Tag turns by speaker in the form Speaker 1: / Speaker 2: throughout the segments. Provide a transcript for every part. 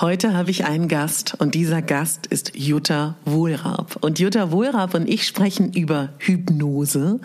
Speaker 1: Heute habe ich einen Gast und dieser Gast ist Jutta Wohlrab. Und Jutta Wohlrab und ich sprechen über Hypnose,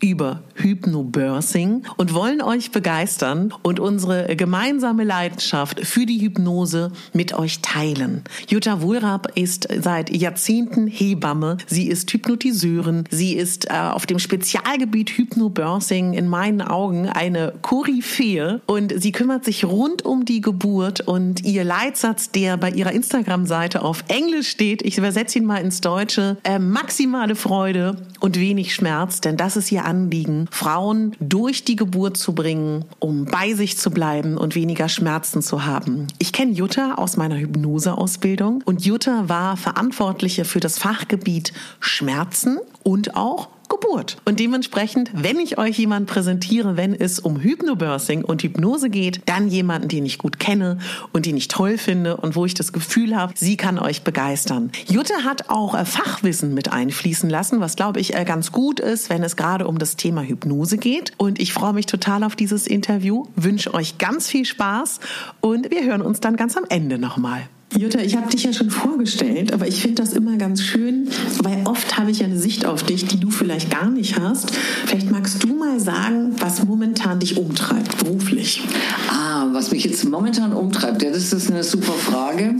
Speaker 1: über Hypnobirthing und wollen euch begeistern und unsere gemeinsame Leidenschaft für die Hypnose mit euch teilen. Jutta Wohlrab ist seit Jahrzehnten Hebamme. Sie ist Hypnotiseurin. Sie ist äh, auf dem Spezialgebiet Hypnobirthing in meinen Augen eine Koryphäe und sie kümmert sich rund um die Geburt und ihr Leitsatz Satz, der bei ihrer Instagram-Seite auf Englisch steht. Ich übersetze ihn mal ins Deutsche. Äh, maximale Freude und wenig Schmerz, denn das ist ihr Anliegen, Frauen durch die Geburt zu bringen, um bei sich zu bleiben und weniger Schmerzen zu haben. Ich kenne Jutta aus meiner Hypnoseausbildung und Jutta war Verantwortliche für das Fachgebiet Schmerzen und auch Geburt. Und dementsprechend, wenn ich euch jemanden präsentiere, wenn es um Hypnobirthing und Hypnose geht, dann jemanden, den ich gut kenne und den ich toll finde und wo ich das Gefühl habe, sie kann euch begeistern. Jutta hat auch äh, Fachwissen mit einfließen lassen, was glaube ich äh, ganz gut ist, wenn es gerade um das Thema Hypnose geht. Und ich freue mich total auf dieses Interview, wünsche euch ganz viel Spaß und wir hören uns dann ganz am Ende nochmal. Jutta, ich habe dich ja schon vorgestellt, aber ich finde das immer ganz schön, weil oft habe ich ja eine Sicht auf dich, die du vielleicht gar nicht hast. Vielleicht magst du mal sagen, was momentan dich umtreibt, beruflich.
Speaker 2: Ah, was mich jetzt momentan umtreibt, ja, das ist eine super Frage.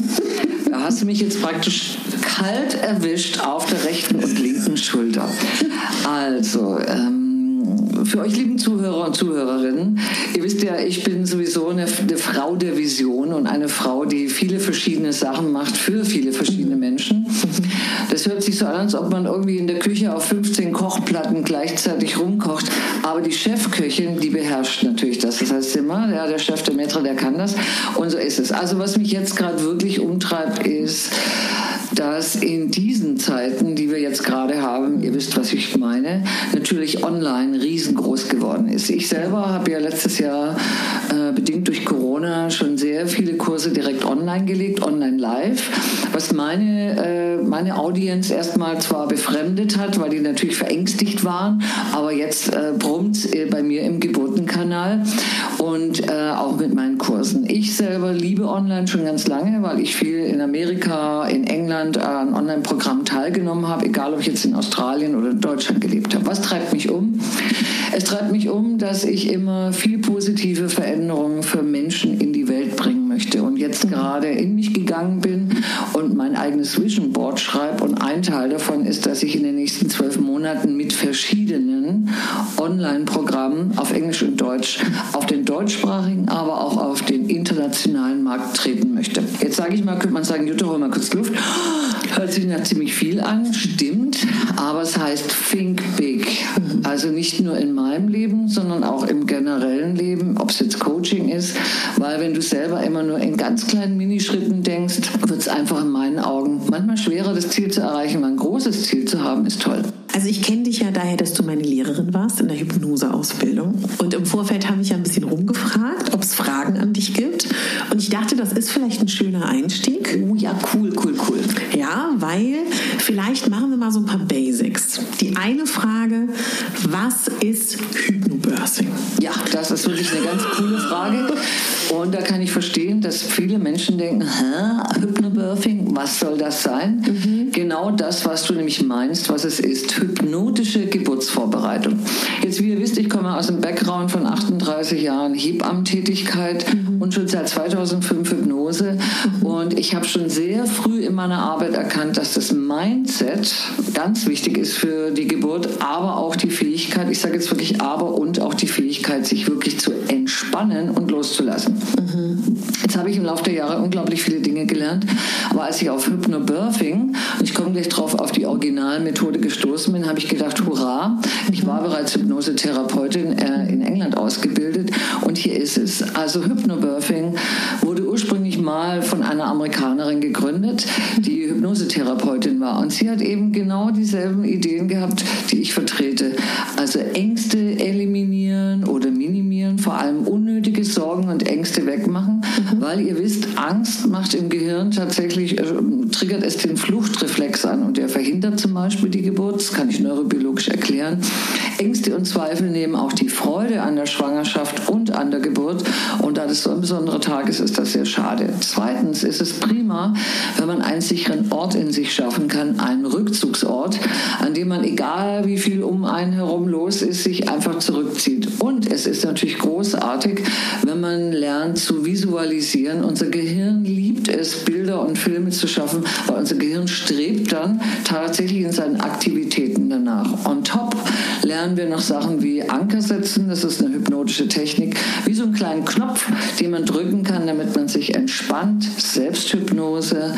Speaker 2: Da hast du mich jetzt praktisch kalt erwischt auf der rechten und linken Schulter. Also, ähm, für euch lieben Zuhörer und Zuhörerinnen, ihr wisst ja, ich bin sowieso eine, eine, Frau der Vision und eine Frau, die viele verschiedene Sachen macht für viele verschiedene Menschen. Das hört sich so an, als ob man irgendwie in der Küche auf 15 Kochplatten gleichzeitig rumkocht. Aber die Chefköchin, die beherrscht natürlich das. Das heißt immer, ja, der Chef, der Maitre, der kann das. Und so ist es. Also was mich jetzt gerade wirklich umtreibt, ist, dass in diesen Zeiten, die wir jetzt gerade haben, ihr wisst, was ich meine, natürlich online riesengroß geworden ist. Ich selber habe ja letztes Jahr äh, bedingt durch Corona schon sehr viele Kurse direkt online gelegt, online live, was meine, äh, meine Audience erstmal zwar befremdet hat, weil die natürlich verängstigt waren, aber jetzt äh, brummt äh, bei mir im Geburtenkanal und äh, auch mit meinen Kursen. Ich selber liebe online schon ganz lange, weil ich viel in Amerika, in England, an Online-Programmen teilgenommen habe, egal ob ich jetzt in Australien oder in Deutschland gelebt habe. Was treibt mich um? Es treibt mich um, dass ich immer viel positive Veränderungen für Menschen in möchte und jetzt gerade in mich gegangen bin und mein eigenes Vision Board schreibe und ein Teil davon ist, dass ich in den nächsten zwölf Monaten mit verschiedenen Online-Programmen auf Englisch und Deutsch auf den deutschsprachigen, aber auch auf den internationalen Markt treten möchte. Jetzt sage ich mal, könnte man sagen, Jutta, hol mal kurz Luft. Hört sich nach ziemlich viel an, stimmt, aber es heißt Think Big. Also nicht nur in meinem Leben, sondern auch im generellen Leben, ob es jetzt Coaching ist, weil wenn du selber immer nur in ganz kleinen Minischritten denkst, wird es einfach in meinen Augen manchmal schwerer, das Ziel zu erreichen. Ein großes Ziel zu haben, ist toll.
Speaker 1: Also ich kenne dich ja daher, dass du meine Lehrerin warst in der Hypnoseausbildung. Und im Vorfeld habe ich ja ein bisschen rumgefragt, ob es Fragen an dich gibt. Und ich dachte, das ist vielleicht ein schöner Einstieg.
Speaker 2: Oh ja, cool, cool, cool.
Speaker 1: Ja, weil vielleicht machen wir mal so ein paar Basics. Die eine Frage, was ist Hypnobirthing?
Speaker 2: Ja, das ist wirklich eine ganz coole Frage. Und da kann ich verstehen, dass viele Menschen denken, Hä, Hypnobirthing, was soll das sein? Mhm. Genau das, was du nämlich meinst, was es ist hypnotische Geburtsvorbereitung. Jetzt, wie ihr wisst, ich komme aus dem Background von 38 Jahren Hebammentätigkeit mhm. und schon seit 2005 Hypnose. Mhm. Und ich habe schon sehr früh in meiner Arbeit erkannt, dass das Mindset ganz wichtig ist für die Geburt, aber auch die Fähigkeit, ich sage jetzt wirklich aber und auch die Fähigkeit, sich wirklich zu entspannen und loszulassen. Mhm. Jetzt habe ich im Laufe der Jahre unglaublich viele Dinge gelernt, aber als ich auf Hypnobirthing, und ich komme gleich drauf, auf die Originalmethode gestoßen gestoßen bin, habe ich gedacht, hurra, ich war bereits Hypnosetherapeutin äh, in England ausgebildet und hier ist es. Also Hypnobirthing wurde ursprünglich mal von einer Amerikanerin gegründet, die Hypnosetherapeutin war. Und sie hat eben genau dieselben Ideen gehabt, die ich vertrete. Also Ängste eliminieren oder minimieren, vor allem unnötige Sorgen und Ängste wegmachen, mhm. weil ihr wisst, Angst macht im Gehirn tatsächlich, äh, triggert es den Fluchtreflex Beispiel die Geburt. Das kann ich neurobiologisch erklären. Ängste und Zweifel nehmen auch die Freude an der Schwangerschaft und an der Geburt. Und da das so ein besonderer Tag ist, ist das sehr schade. Zweitens ist es prima, wenn man einen sicheren Ort in sich schaffen kann, einen Rückzugsort, an dem man, egal wie viel um einen herum los ist, sich einfach zurückzieht. Und es ist natürlich großartig, wenn man lernt zu visualisieren. Unser Gehirn liebt es, Bilder und Filme zu schaffen, weil unser Gehirn strebt dann tatsächlich in seinen Aktivitäten danach. On top lernen wir noch Sachen wie Anker setzen, das ist eine hypnotische Technik, wie so einen kleinen Knopf, den man drücken kann, damit man sich entspannt, Selbsthypnose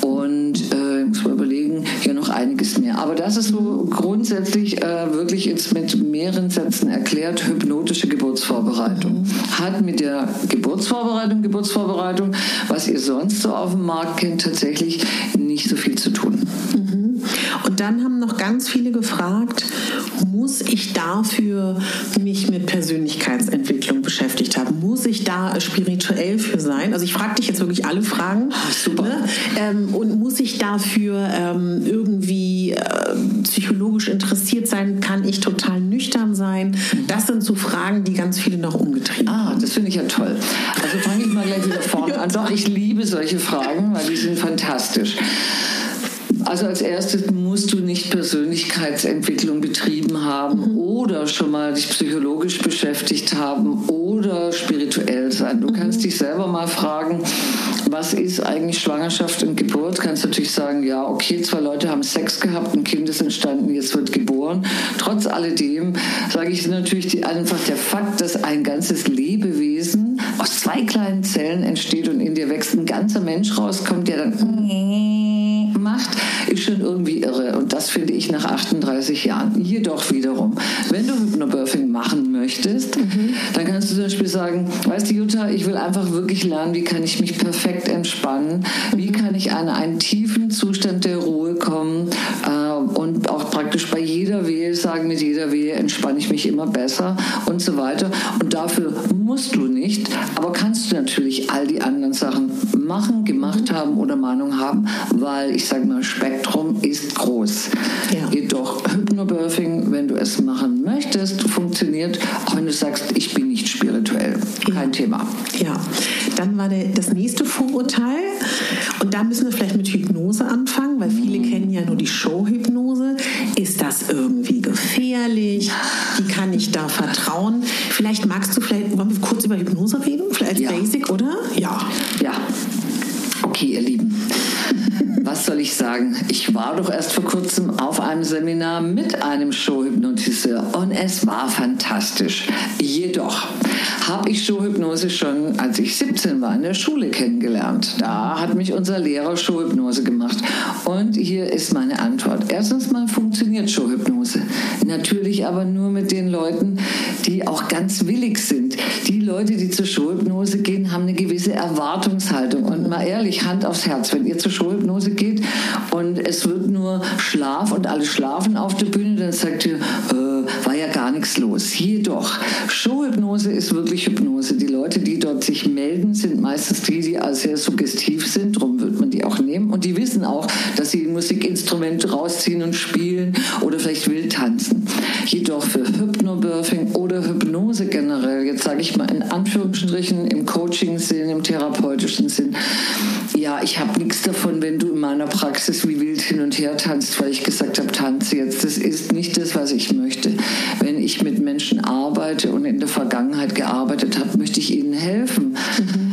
Speaker 2: und äh, muss man überlegen, hier noch einiges mehr. Aber das ist so grundsätzlich äh, wirklich jetzt mit mehreren Sätzen erklärt, hypnotische Geburtsvorbereitung. Hat mit der Geburtsvorbereitung, Geburtsvorbereitung, was ihr sonst so auf dem Markt kennt, tatsächlich nicht so viel zu tun.
Speaker 1: Mhm. Und dann haben noch ganz viele gefragt, muss ich dafür mich mit Persönlichkeitsentwicklung beschäftigt haben? Muss ich da spirituell für sein? Also ich frage dich jetzt wirklich alle Fragen.
Speaker 2: Ach, super. Ne?
Speaker 1: Ähm, und muss ich dafür ähm, irgendwie äh, psychologisch interessiert sein? Kann ich total nüchtern sein? Das sind so Fragen, die ganz viele noch umgetrieben
Speaker 2: haben. Ah, das finde ich ja toll. Also fange ich mal gleich wieder vorne an. Doch, ich liebe solche Fragen, weil die sind fantastisch. Also als erstes musst du nicht Persönlichkeitsentwicklung betrieben haben mhm. oder schon mal dich psychologisch beschäftigt haben oder spirituell sein. Du mhm. kannst dich selber mal fragen, was ist eigentlich Schwangerschaft und Geburt? Kannst natürlich sagen, ja, okay, zwei Leute haben Sex gehabt, ein Kind ist entstanden, jetzt wird geboren. Trotz alledem sage ich natürlich die, einfach der Fakt, dass ein ganzes Lebewesen aus zwei kleinen Zellen entsteht und in dir wächst ein ganzer Mensch rauskommt, der dann macht, ist schon irgendwie irre. Und das finde ich nach 38 Jahren. Jedoch wiederum, wenn du Hypnobirthing machen möchtest, mhm. dann kannst du zum Beispiel sagen, weißt du, Jutta, ich will einfach wirklich lernen, wie kann ich mich perfekt entspannen, wie kann ich an einen tiefen Zustand der Ruhe kommen äh, und auch praktisch bei jeder Wehe sagen, mit jeder Wehe entspanne ich mich immer besser und so weiter. Und dafür musst du nicht, aber kannst du natürlich all die anderen Sachen machen, gemacht haben oder Meinung haben, weil ich sage mal, Spektrum ist groß. Ja. Jedoch Hypnobirthing, wenn du es machen möchtest, funktioniert, auch wenn du sagst, ich bin nicht spirituell. Kein. Thema.
Speaker 1: Ja, dann war der, das nächste Vorurteil und da müssen wir vielleicht mit Hypnose anfangen, weil viele mhm. kennen ja nur die Showhypnose. Ist das irgendwie gefährlich? Wie kann ich da vertrauen? Vielleicht magst du vielleicht, wollen wir kurz über Hypnose reden? Vielleicht als ja. Basic, oder?
Speaker 2: Ja. Ja. Okay, ihr Lieben was soll ich sagen? Ich war doch erst vor kurzem auf einem Seminar mit einem Showhypnotiseur und es war fantastisch. Jedoch habe ich Showhypnose schon, als ich 17 war, in der Schule kennengelernt. Da hat mich unser Lehrer Showhypnose gemacht. Und hier ist meine Antwort. Erstens mal funktioniert Showhypnose. Natürlich aber nur mit den Leuten, die auch ganz willig sind. Die Leute, die zur Showhypnose gehen, haben eine gewisse Erwartungshaltung. Und mal ehrlich, Hand aufs Herz, wenn ihr zur Showhypnose geht und es wird nur Schlaf und alle schlafen auf der Bühne, dann sagt ihr, äh, war ja gar nichts los. Jedoch, Showhypnose ist wirklich Hypnose. Die Leute, die dort sich melden, sind meistens die, die sehr suggestiv sind. Darum wird man die auch nehmen. Und die wissen auch, dass sie Musikinstrumente rausziehen und spielen oder vielleicht wild tanzen. Jedoch für Hypnobirthing oder Hypnose generell, jetzt sage ich mal in Anführungsstrichen im Coaching-Sinn, im therapeutischen Sinn, ja, ich habe nichts davon, wenn du in meiner Praxis wie wild hin und her tanzt, weil ich gesagt habe, tanze jetzt. Das ist nicht das, was ich möchte. Wenn ich mit Menschen arbeite und in der Vergangenheit gearbeitet habe, möchte ich ihnen helfen,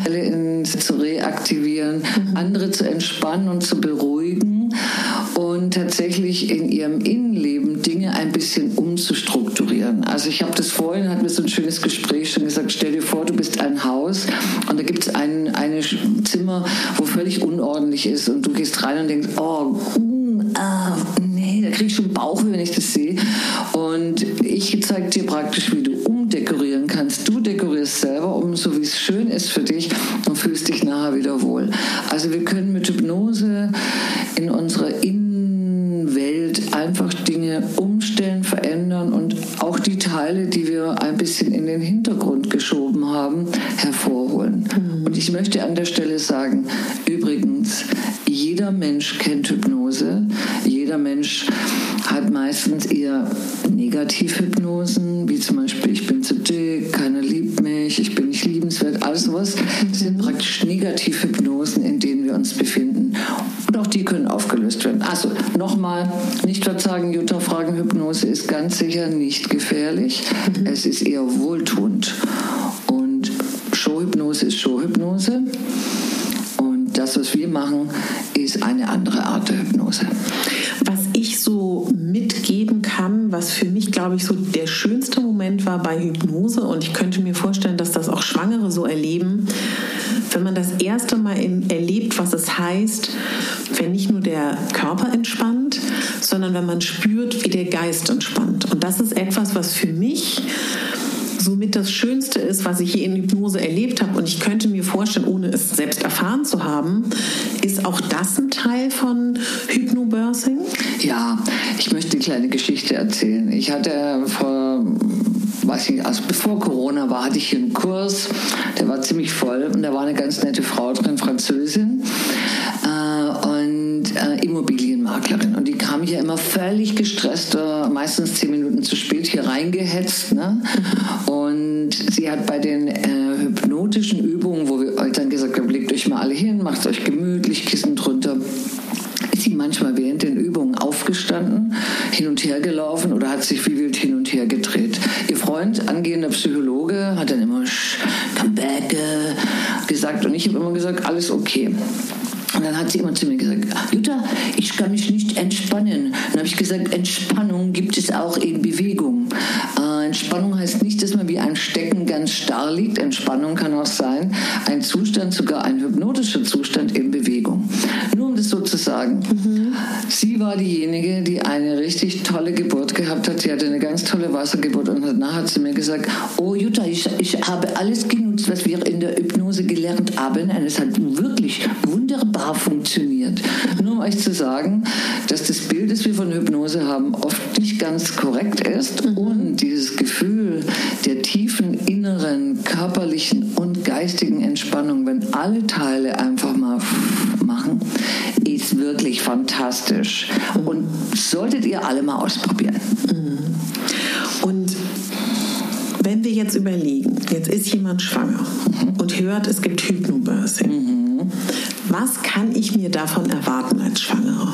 Speaker 2: mhm. zu reaktivieren, mhm. andere zu entspannen und zu beruhigen und tatsächlich in ihrem Innenleben Dinge ein bisschen umzustrukturieren. Also ich habe das vorhin, hatten wir so ein schönes Gespräch schon gesagt, stell dir vor, du bist ein Haus und da gibt es ein eine Zimmer, wo völlig unordentlich ist und du gehst rein und denkst, oh, mm, ah, nee, da kriege ich schon Bauchweh, wenn ich das sehe. Und ich zeige dir praktisch, wie du umdekorieren kannst. Du dekorierst selber um, so wie es schön ist für dich und fühlst dich nachher wieder wohl. wir können mit Hypnose in unserer Innenwelt einfach Dinge umstellen, verändern und auch die Teile, die wir ein bisschen in den Hintergrund geschoben haben, hervorholen. Mhm. Und ich möchte an der Stelle sagen, übrigens, jeder Mensch kennt Hypnose. Jeder Mensch hat meistens eher Negativhypnosen, wie zum Beispiel ich bin zu dick, keiner liebt mich, ich bin nicht liebenswert, alles sowas. Das sind praktisch Negativhypnosen, in denen wir uns befinden. Und auch die können aufgelöst werden. Also nochmal, nicht verzagen, Jutta Fragen, Hypnose ist ganz sicher nicht gefährlich. Mhm. Es ist eher wohltuend. Und Showhypnose ist Showhypnose. Und das, was wir machen, ist eine andere Art der Hypnose.
Speaker 1: Was für mich, glaube ich, so der schönste Moment war bei Hypnose, und ich könnte mir vorstellen, dass das auch Schwangere so erleben, wenn man das erste Mal erlebt, was es heißt, wenn nicht nur der Körper entspannt, sondern wenn man spürt, wie der Geist entspannt. Und das ist etwas, was für mich somit das Schönste ist, was ich hier in Hypnose erlebt habe. Und ich könnte mir vorstellen, ohne es selbst erfahren zu haben, ist auch das ein Teil von Hypnobirthing?
Speaker 2: Ja, ich möchte eine kleine Geschichte erzählen. Ich hatte vor weiß ich, also bevor Corona war, hatte ich hier einen Kurs, der war ziemlich voll und da war eine ganz nette Frau drin, Französin und äh, Immobilienmaklerin. Und die kam hier immer völlig gestresst, äh, meistens zehn Minuten zu spät hier reingehetzt. Ne? Und sie hat bei den äh, hypnotischen Übungen, wo wir euch dann gesagt haben, legt euch mal alle hin, macht euch gemütlich, Kissen drunter ist sie manchmal während den Übungen aufgestanden, hin und her gelaufen oder hat sich wie wild hin und her gedreht. Ihr Freund, angehender Psychologe, hat dann immer come back äh, gesagt und ich habe immer gesagt, alles okay. Und dann hat sie immer zu mir gesagt, Jutta, ich kann mich nicht entspannen. Dann habe ich gesagt, Entspannung gibt es auch in Bewegung. Äh, Entspannung heißt nicht, dass man wie ein Stecken ganz starr liegt. Entspannung kann auch sein, ein Zustand, sogar ein hypnotischer Zustand in Bewegung. Nur um das so zu sagen. Mhm. Sie war diejenige, die eine richtig tolle Geburt gehabt hat. Sie hatte eine ganz tolle Wassergeburt und danach hat sie mir gesagt, oh Jutta, ich, ich habe alles genutzt, was wir in der Hypnose gelernt haben. Und es hat wirklich wunderbar funktioniert. Nur um euch zu sagen, dass das Bild, das wir von Hypnose haben, oft nicht ganz korrekt ist mhm. und dieses Gefühl der tiefen inneren, körperlichen und geistigen Entspannung, wenn alle Teile einfach mal machen, ist wirklich fantastisch. Und solltet ihr alle mal ausprobieren. Mhm.
Speaker 1: Und wenn wir jetzt überlegen, jetzt ist jemand schwanger mhm. und hört, es gibt Hypnobirthing. Mhm. Was kann ich mir davon erwarten als Schwangere?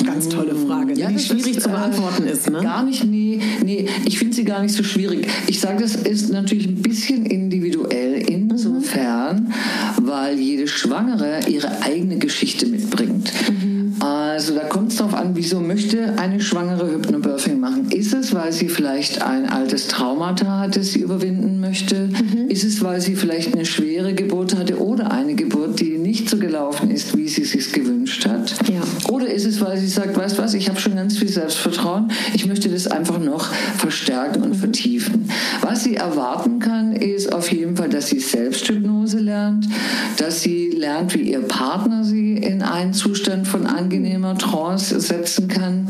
Speaker 1: Ganz tolle Frage, ja, die schwierig ist, zu beantworten äh, ist. Ne?
Speaker 2: Gar nicht, nee, nee ich finde sie gar nicht so schwierig. Ich sage, das ist natürlich ein bisschen individuell, insofern, mhm. Weil jede Schwangere ihre eigene Geschichte mitbringt. Mhm. Also da kommt es darauf an, wieso möchte eine Schwangere Hypnobirthing machen? Ist es, weil sie vielleicht ein altes Traumata hat, das sie überwinden möchte? Mhm. Ist es, weil sie vielleicht eine schwere Geburt hatte oder eine Geburt, die nicht so gelaufen ist, wie sie es sich gewünscht hat? Ja. Oder ist es, weil sie sagt, weißt du was, ich habe schon ganz viel Selbstvertrauen, ich möchte das einfach noch verstärken und vertiefen. Was sie erwarten kann, ist auf jeden Fall, dass sie Selbsthypnose lernt, dass sie lernt, wie ihr Partner sie in einen Zustand von angenehmer Trance setzen kann,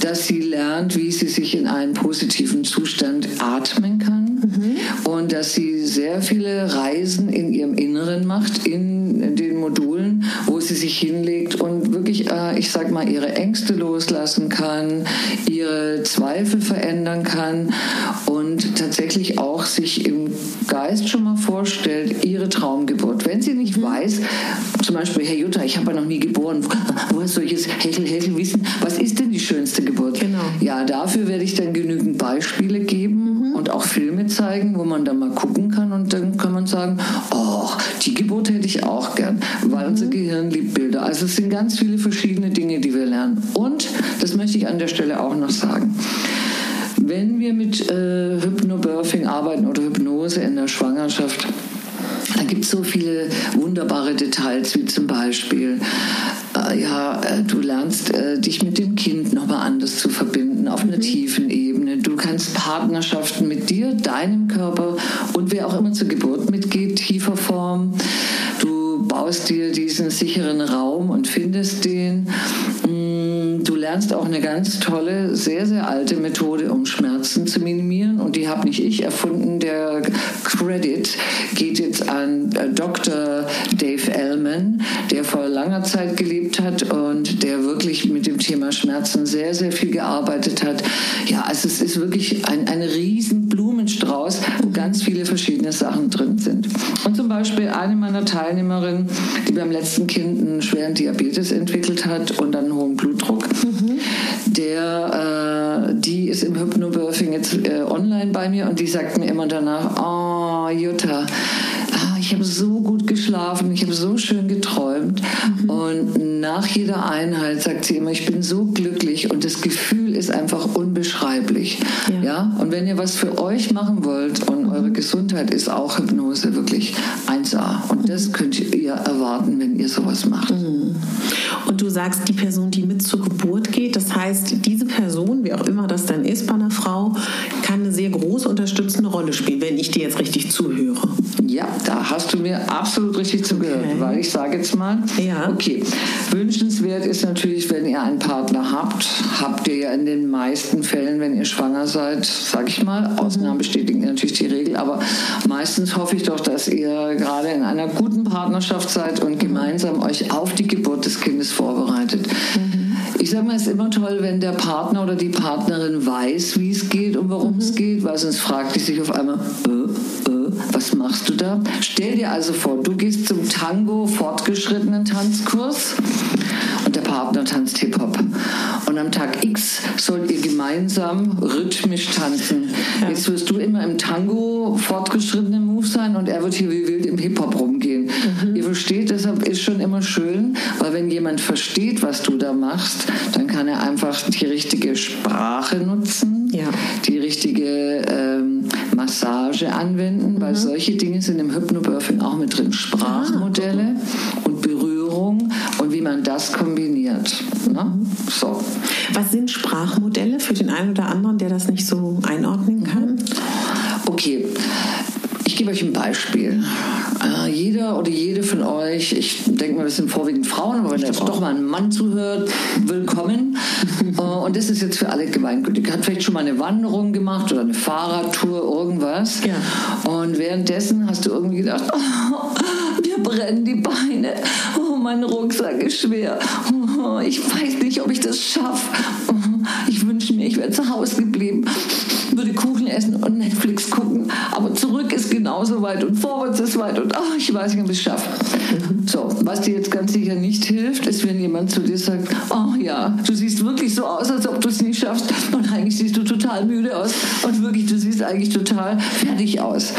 Speaker 2: dass sie lernt, wie sie sich in einen positiven Zustand atmen kann mhm. und dass sie sehr viele Reisen in ihrem Inneren macht, in den Modulen, wo sie sich hinlegt und wirklich, äh, ich sag mal, ihre Ängste loslassen kann, ihre Zweifel verändern kann und tatsächlich auch sich im Geist schon mal vorstellt, ihre Traumgeburt. Wenn sie nicht mhm. weiß, zum Beispiel, Herr Jutta, ich habe ja noch nie geboren, woher soll ich jetzt Hechel, Hechel wissen, was ist denn die schönste Geburt? Genau. Ja, dafür werde ich dann genügend Beispiele geben mhm. und auch Filme zeigen, wo man dann mal gucken kann und dann kann man sagen, oh, die Geburt hätte ich auch gern, weil mhm. unser Gehirn liebt Bilder. Also es sind ganz viele verschiedene Dinge, die wir lernen. Und, das möchte ich an der Stelle auch noch sagen, wenn wir mit äh, Hypnobirthing arbeiten oder Hypnose in der Schwangerschaft, da gibt es so viele wunderbare Details, wie zum Beispiel, äh, ja, äh, du lernst äh, dich mit dem Kind nochmal anders zu verbinden auf einer mhm. tiefen Ebene. Du kannst Partnerschaften mit dir, deinem Körper und wer auch immer zur Geburt mitgeht, tiefer formen. Du baust dir diesen sicheren Raum und findest den. Mm, du lernst auch eine ganz tolle, sehr, sehr alte Methode, um Schmerzen zu minimieren. Und die habe nicht ich erfunden. Der Credit geht jetzt an äh, Dr. Dave Ellman, der vor langer Zeit gelebt hat und der wirklich mit dem Thema Schmerzen sehr, sehr viel gearbeitet hat. Ja, also es ist wirklich ein, ein riesen Blumenstrauß, wo ganz viele verschiedene Sachen drin sind. Und zum Beispiel eine meiner Teilnehmerinnen, die beim letzten Kind einen schweren Diabetes entwickelt hat und dann hohen Blutdruck. Der, äh, die ist im Hypnobirthing jetzt äh, online bei mir und die sagt mir immer danach, oh Jutta, ah, ich habe so gut geschlafen, ich habe so schön geträumt. Mhm. Und nach jeder Einheit sagt sie immer, ich bin so glücklich und das Gefühl ist einfach unbeschreiblich. Ja. ja? Und wenn ihr was für euch machen wollt und mhm. eure Gesundheit ist auch Hypnose wirklich 1A. Und das könnt ihr erwarten, wenn ihr sowas macht. Mhm.
Speaker 1: Und du sagst, die Person, die mit zur Geburt geht, das heißt, diese Person, wie auch immer das dann ist bei einer Frau, kann eine sehr große unterstützende Rolle spielen, wenn ich dir jetzt richtig zuhöre.
Speaker 2: Ja, da hast du mir absolut richtig zugehört, okay. weil ich sage jetzt mal, ja. okay, wünschenswert ist natürlich, wenn ihr einen Partner habt, habt ihr ja in den meisten Fällen, wenn ihr schwanger seid, sage ich mal, Ausnahmen bestätigen natürlich die Regel, aber meistens hoffe ich doch, dass ihr gerade in einer guten Partnerschaft seid und gemeinsam euch auf die Geburt des Kindes vorbereitet. Mhm. Ich sage mal, es ist immer toll, wenn der Partner oder die Partnerin weiß, wie es geht und worum mhm. es geht, weil sonst fragt die sich auf einmal, äh, äh, was machst du da? Stell dir also vor, du gehst zum Tango fortgeschrittenen Tanzkurs Partner tanzt Hip-Hop. Und am Tag X sollt ihr gemeinsam rhythmisch tanzen. Ja. Jetzt wirst du immer im Tango fortgeschrittenen Move sein und er wird hier wie wild im Hip-Hop rumgehen. Mhm. Ihr versteht, deshalb ist schon immer schön, weil wenn jemand versteht, was du da machst, dann kann er einfach die richtige Sprache nutzen, ja. die richtige ähm, Massage anwenden, mhm. weil solche Dinge sind im Hypnobirthing auch mit drin. Sprachmodelle ah, und Berührung und wie man das kombiniert. Ne? So.
Speaker 1: Was sind Sprachmodelle für den einen oder anderen, der das nicht so einordnen kann?
Speaker 2: Okay, ich gebe euch ein Beispiel. Äh, jeder oder jede von euch, ich denke mal, das sind vorwiegend Frauen, aber wenn jetzt doch mal ein Mann zuhört, willkommen. äh, und das ist jetzt für alle gemeingültig. Hat vielleicht schon mal eine Wanderung gemacht oder eine Fahrradtour, irgendwas. Ja. Und währenddessen hast du irgendwie gedacht, oh, mir brennen die Beine. Oh, mein Rucksack ist schwer. Oh, ich weiß nicht, ob ich das schaffe. Oh, ich wünsche mir, ich wäre zu Hause geblieben würde Kuchen essen und Netflix gucken. Aber zurück ist genauso weit und vorwärts ist weit und ach, ich weiß nicht, ob ich es schaffe. So, was dir jetzt ganz sicher nicht hilft, ist, wenn jemand zu dir sagt, oh ja, du siehst wirklich so aus, als ob du es nicht schaffst und eigentlich siehst du total müde aus und wirklich, du siehst eigentlich total fertig aus.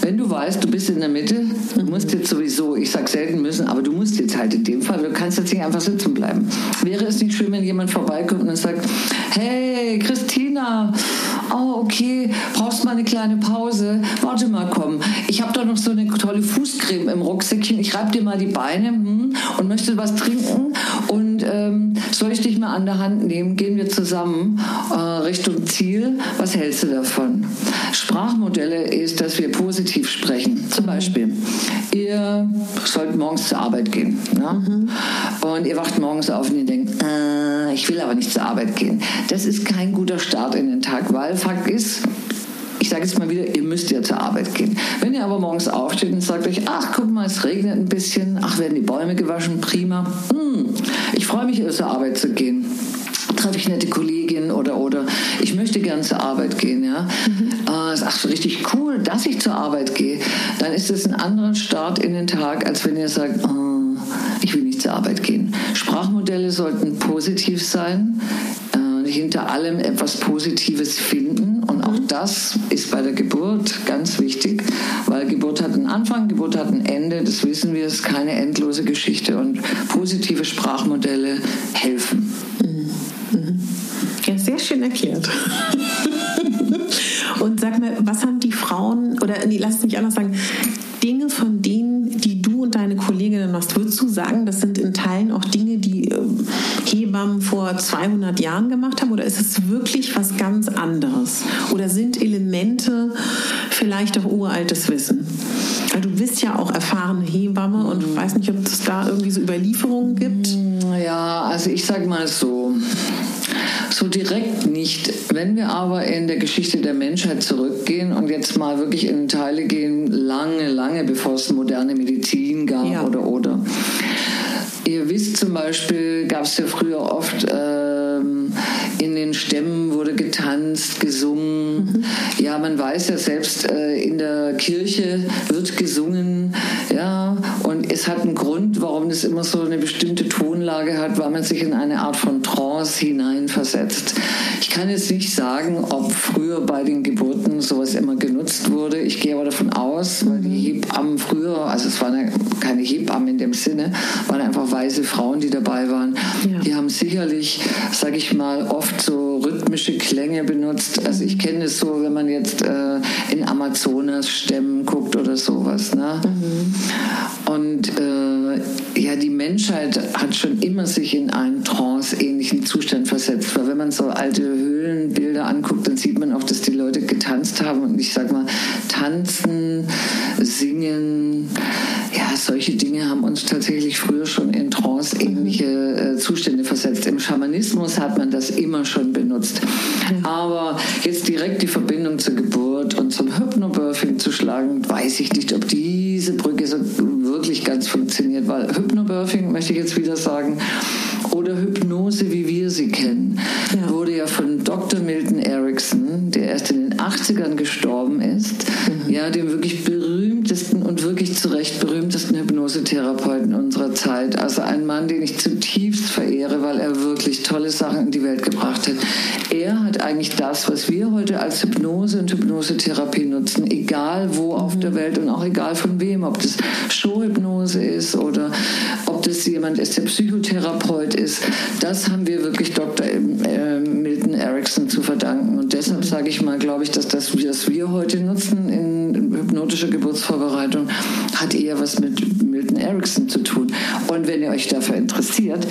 Speaker 2: Wenn du weißt, du bist in der Mitte, du musst jetzt sowieso, ich sag selten müssen, aber du musst jetzt halt in dem Fall, du kannst jetzt nicht einfach sitzen bleiben. Wäre es nicht schön, wenn jemand vorbeikommt und sagt, hey Christina, oh okay, brauchst mal eine kleine Pause, warte mal, komm, ich habe da noch so eine tolle Fußcreme im Rucksäckchen, ich reibe dir mal die Beine hm, und möchte was trinken und ähm, soll ich dich mal an der Hand nehmen, gehen wir zusammen äh, Richtung Ziel, was hältst du davon? Sprachmodelle ist, dass wir positiv sprechen. Zum Beispiel, ihr sollt morgens zur Arbeit gehen. Ne? Mhm. Und ihr wacht morgens auf und ihr denkt, äh, ich will aber nicht zur Arbeit gehen. Das ist kein guter Start in den Tag, weil Fakt ist, ich sage jetzt mal wieder, ihr müsst ja zur Arbeit gehen. Wenn ihr aber morgens aufsteht und sagt euch, ach guck mal, es regnet ein bisschen, ach werden die Bäume gewaschen, prima. Hm, ich freue mich, zur Arbeit zu gehen treffe ich nette Kolleginnen oder, oder ich möchte gern zur Arbeit gehen. Ja? Mhm. Äh, ach, so richtig cool, dass ich zur Arbeit gehe. Dann ist es ein anderer Start in den Tag, als wenn ihr sagt, oh, ich will nicht zur Arbeit gehen. Sprachmodelle sollten positiv sein, äh, hinter allem etwas Positives finden. Und auch mhm. das ist bei der Geburt ganz wichtig, weil Geburt hat einen Anfang, Geburt hat ein Ende, das wissen wir, es ist keine endlose Geschichte. Und positive Sprachmodelle helfen.
Speaker 1: Ja, sehr schön erklärt. Und sag mir, was haben die Frauen, oder nee, lass mich anders sagen, Dinge von denen, die du und deine Kolleginnen machst, würdest du sagen, das sind in Teilen auch Dinge, die äh, Hebammen vor 200 Jahren gemacht haben? Oder ist es wirklich was ganz anderes? Oder sind Elemente vielleicht auch uraltes Wissen? Weil du bist ja auch erfahrene Hebamme und weiß nicht, ob es da irgendwie so Überlieferungen gibt.
Speaker 2: Ja, also ich sage mal so, so direkt nicht. Wenn wir aber in der Geschichte der Menschheit zurückgehen und jetzt mal wirklich in Teile gehen, lange, lange bevor es moderne Medizin gab ja. oder oder. Ihr wisst zum Beispiel, gab es ja früher oft ähm, in den Stämmen wurde getanzt, gesungen. Mhm. Ja, man weiß ja selbst, äh, in der Kirche wird gesungen. Ja, und es hat einen Grund, warum das immer so eine bestimmte Tonlage hat, weil man sich in eine Art von Trance hineinversetzt. Ich kann jetzt nicht sagen, ob früher bei den Geburten sowas immer genutzt wurde. Ich gehe aber davon aus, weil die Hebammen früher, also es waren keine Hebammen in dem Sinne, waren einfach weise Frauen, die dabei waren. Ja. Die haben sicherlich, sage ich mal, oft so rhythmische Klänge benutzt. Also ich kenne es so, wenn man jetzt äh, in Amazonas-Stämmen guckt oder sowas. Ne? Mhm. Und äh, ja, die Menschheit hat schon immer sich in einen trance-ähnlichen Zustand versetzt. Weil wenn man so alte Höhlenbilder anguckt, dann sieht man auch, dass die Leute getanzt haben. Und ich sag mal, tanzen, singen, ja, solche Dinge haben uns tatsächlich früher schon in trance-ähnliche äh, Zustände versetzt. Im Schamanismus hat man das immer schon benutzt. Aber jetzt direkt die Verbindung zur Geburt und zum Hypnobirthing zu schlagen, weiß ich nicht, ob diese Brücke so wirklich ganz funktioniert, weil Hypnobirthing, möchte ich jetzt wieder sagen, oder Hypnose, wie wir sie kennen, ja. wurde ja von Dr. Milton Erickson, der erst in den 80ern gestorben ist, mhm. ja, dem wirklich berühmtesten und wirklich zu Recht berühmtesten Hypnosetherapeuten unserer Zeit. Also ein Mann, den ich zutiefst verehre, weil er wirklich tolle Sachen in die Welt gebracht hat. Er hat eigentlich das, was wir heute als Hypnose und Hypnosetherapie nutzen, egal wo auf der Welt und auch egal von wem, ob das Showhypnose ist oder ob das jemand ist, der Psychotherapeut ist. Das haben wir wirklich Dr. Äh, Milton Erickson zu verdanken. Und deshalb sage ich mal, glaube ich, dass das, was wir heute nutzen in hypnotischer Geburtsvorbereitung, hat eher was mit Milton Erickson zu tun. Und wenn ihr euch dafür interessiert,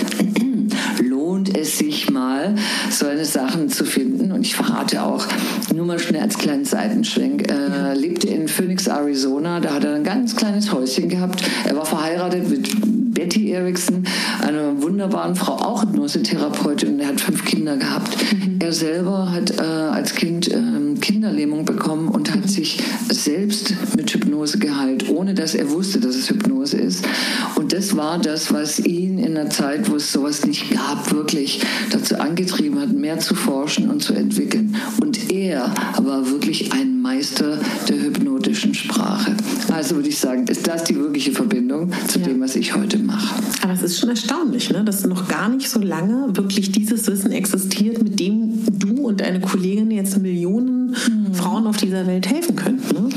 Speaker 2: lohnt es sich mal, so eine Sachen zu finden. Und ich verrate auch, nur mal schnell als kleinen Seitenschwenk, er ja. lebte in Phoenix, Arizona. Da hat er ein ganz kleines Häuschen gehabt. Er war verheiratet mit Betty Erickson, einer wunderbaren Frau, auch Hypnosetherapeutin. Er hat fünf Kinder gehabt. Mhm. Er selber hat äh, als Kind äh, Kinderlähmung bekommen und hat mhm. sich selbst mit Hypnose geheilt, ohne dass er wusste, dass es Hypnose ist. Und das war das, was ihn in einer Zeit, wo es sowas nicht gab, wirklich dazu angetrieben hat, mehr zu forschen und zu entwickeln. Und er war wirklich ein Meister der hypnotischen Sprache. Also würde ich sagen, ist das die wirkliche Verbindung zu ja. Dem, was ich heute mache.
Speaker 1: Aber es ist schon erstaunlich, ne? dass noch gar nicht so lange wirklich dieses Wissen existiert, mit dem du und deine Kollegin jetzt Millionen mhm. Frauen auf dieser Welt helfen könnten. Ne?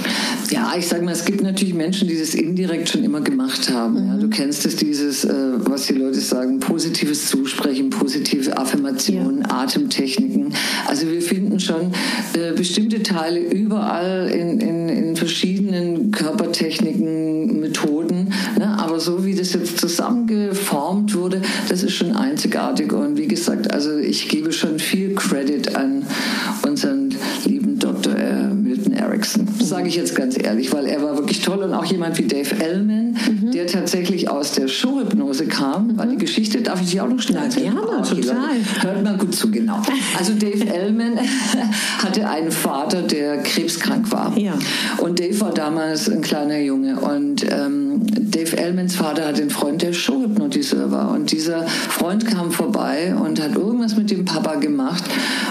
Speaker 2: Ja, ich sage mal, es gibt natürlich Menschen, die das indirekt schon immer gemacht haben. Mhm. Ja, du kennst es, dieses, äh, was die Leute sagen, positives Zusprechen, positive Affirmationen, ja. Atemtechniken. Also wir finden schon äh, bestimmte Teile überall in, in, in verschiedenen Körpertechniken, Methoden. Ne? Aber so wie das jetzt zusammengeformt wurde, das ist schon einzigartig. Und wie gesagt, also ich gebe schon viel Credit an unseren lieben Erickson. Sage ich jetzt ganz ehrlich, weil er war wirklich toll und auch jemand wie Dave Ellman, mhm. der tatsächlich aus der Showhypnose kam, mhm. weil die Geschichte darf ich dir auch noch schnell erzählen.
Speaker 1: Ja, okay, total.
Speaker 2: Hört mal gut zu, genau. Also Dave Ellman hatte einen Vater, der krebskrank war. Ja. Und Dave war damals ein kleiner Junge und ähm, Dave Ellmans Vater hat einen Freund, der Showhypnotiseur war. Und dieser Freund kam vorbei und hat irgendwas mit dem Papa gemacht.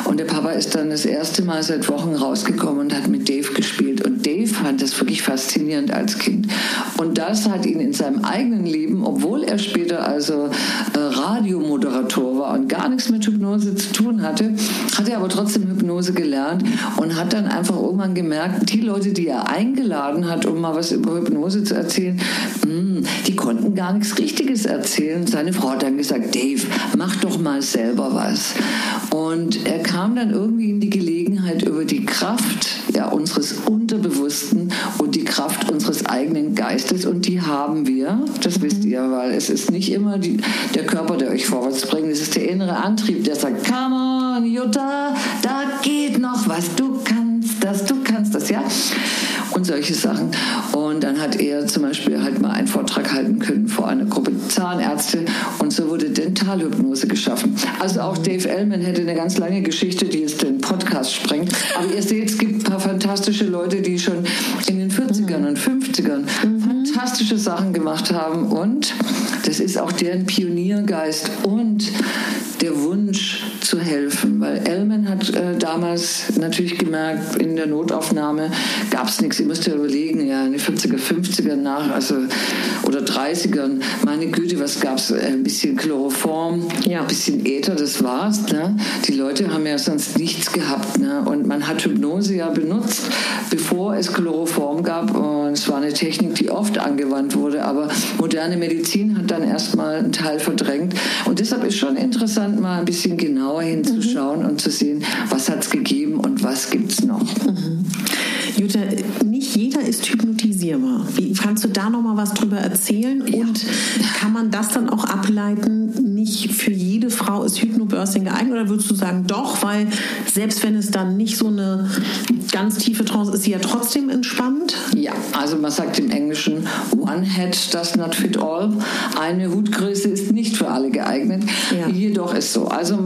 Speaker 2: Und der Papa ist dann das erste Mal seit Wochen rausgekommen und hat mit Dave gespielt und Dave fand das wirklich faszinierend als Kind. Und das hat ihn in seinem eigenen Leben, obwohl er später also äh, Radiomoderator war und gar nichts mit Hypnose zu tun hatte, hat er aber trotzdem Hypnose gelernt und hat dann einfach irgendwann gemerkt, die Leute, die er eingeladen hat, um mal was über Hypnose zu erzählen, hm, die konnten gar nichts Richtiges erzählen. Seine Frau hat dann gesagt, Dave, mach doch mal selber was. Und er kam dann irgendwie in die Gelegenheit über die Kraft ja, unseres Unterbewussten und die Kraft unseres eigenen Geistes. Und die haben wir, das wisst ihr, weil es ist nicht immer die, der Körper, der euch vorwärts bringt, es ist der innere Antrieb, der sagt, come on, Jutta, da geht noch was, du kannst das, du kannst das, ja. Und solche Sachen. Und dann hat er zum Beispiel halt mal einen Vortrag halten können vor einer Gruppe Zahnärzte und so wurde Dentalhypnose geschaffen. Also auch Dave Ellman hätte eine ganz lange Geschichte, die jetzt den Podcast sprengt. Aber ihr seht, es gibt ein paar fantastische Leute, die schon in den 40ern und 50ern fantastische Sachen gemacht haben und das ist auch deren Pioniergeist und der Wunsch zu helfen, weil Ellman hat äh, damals natürlich gemerkt, in der Notaufnahme gab es nichts. Ihr müsst ja überlegen, ja, in den 40er, 50er nach, also oder 30ern, meine Güte, was gab es? Ein bisschen Chloroform, ja. ein bisschen Äther, das war's. Ne? Die Leute haben ja sonst nichts gehabt. Ne? Und man hat Hypnose ja benutzt, bevor es Chloroform gab. Und es war eine Technik, die oft angewandt wurde. Aber moderne Medizin hat dann erstmal einen Teil verdrängt. Und deshalb ist schon interessant, interessant, mal ein bisschen genauer hinzuschauen mhm. und zu sehen, was hat es gegeben und was gibt es noch. Mhm.
Speaker 1: Jutta, nicht jeder ist hypnotisierbar. Wie kannst du da noch mal was drüber erzählen? Ja. Und kann man das dann auch ableiten? Nicht für jede Frau ist Hypnobirthing geeignet oder würdest du sagen, doch, weil selbst wenn es dann nicht so eine ganz tiefe Trance ist, sie ja trotzdem entspannt?
Speaker 2: Ja, also man sagt im Englischen, one head does not fit all. Eine Hutgröße ist nicht für alle geeignet. Ja. Jedoch ist so. Also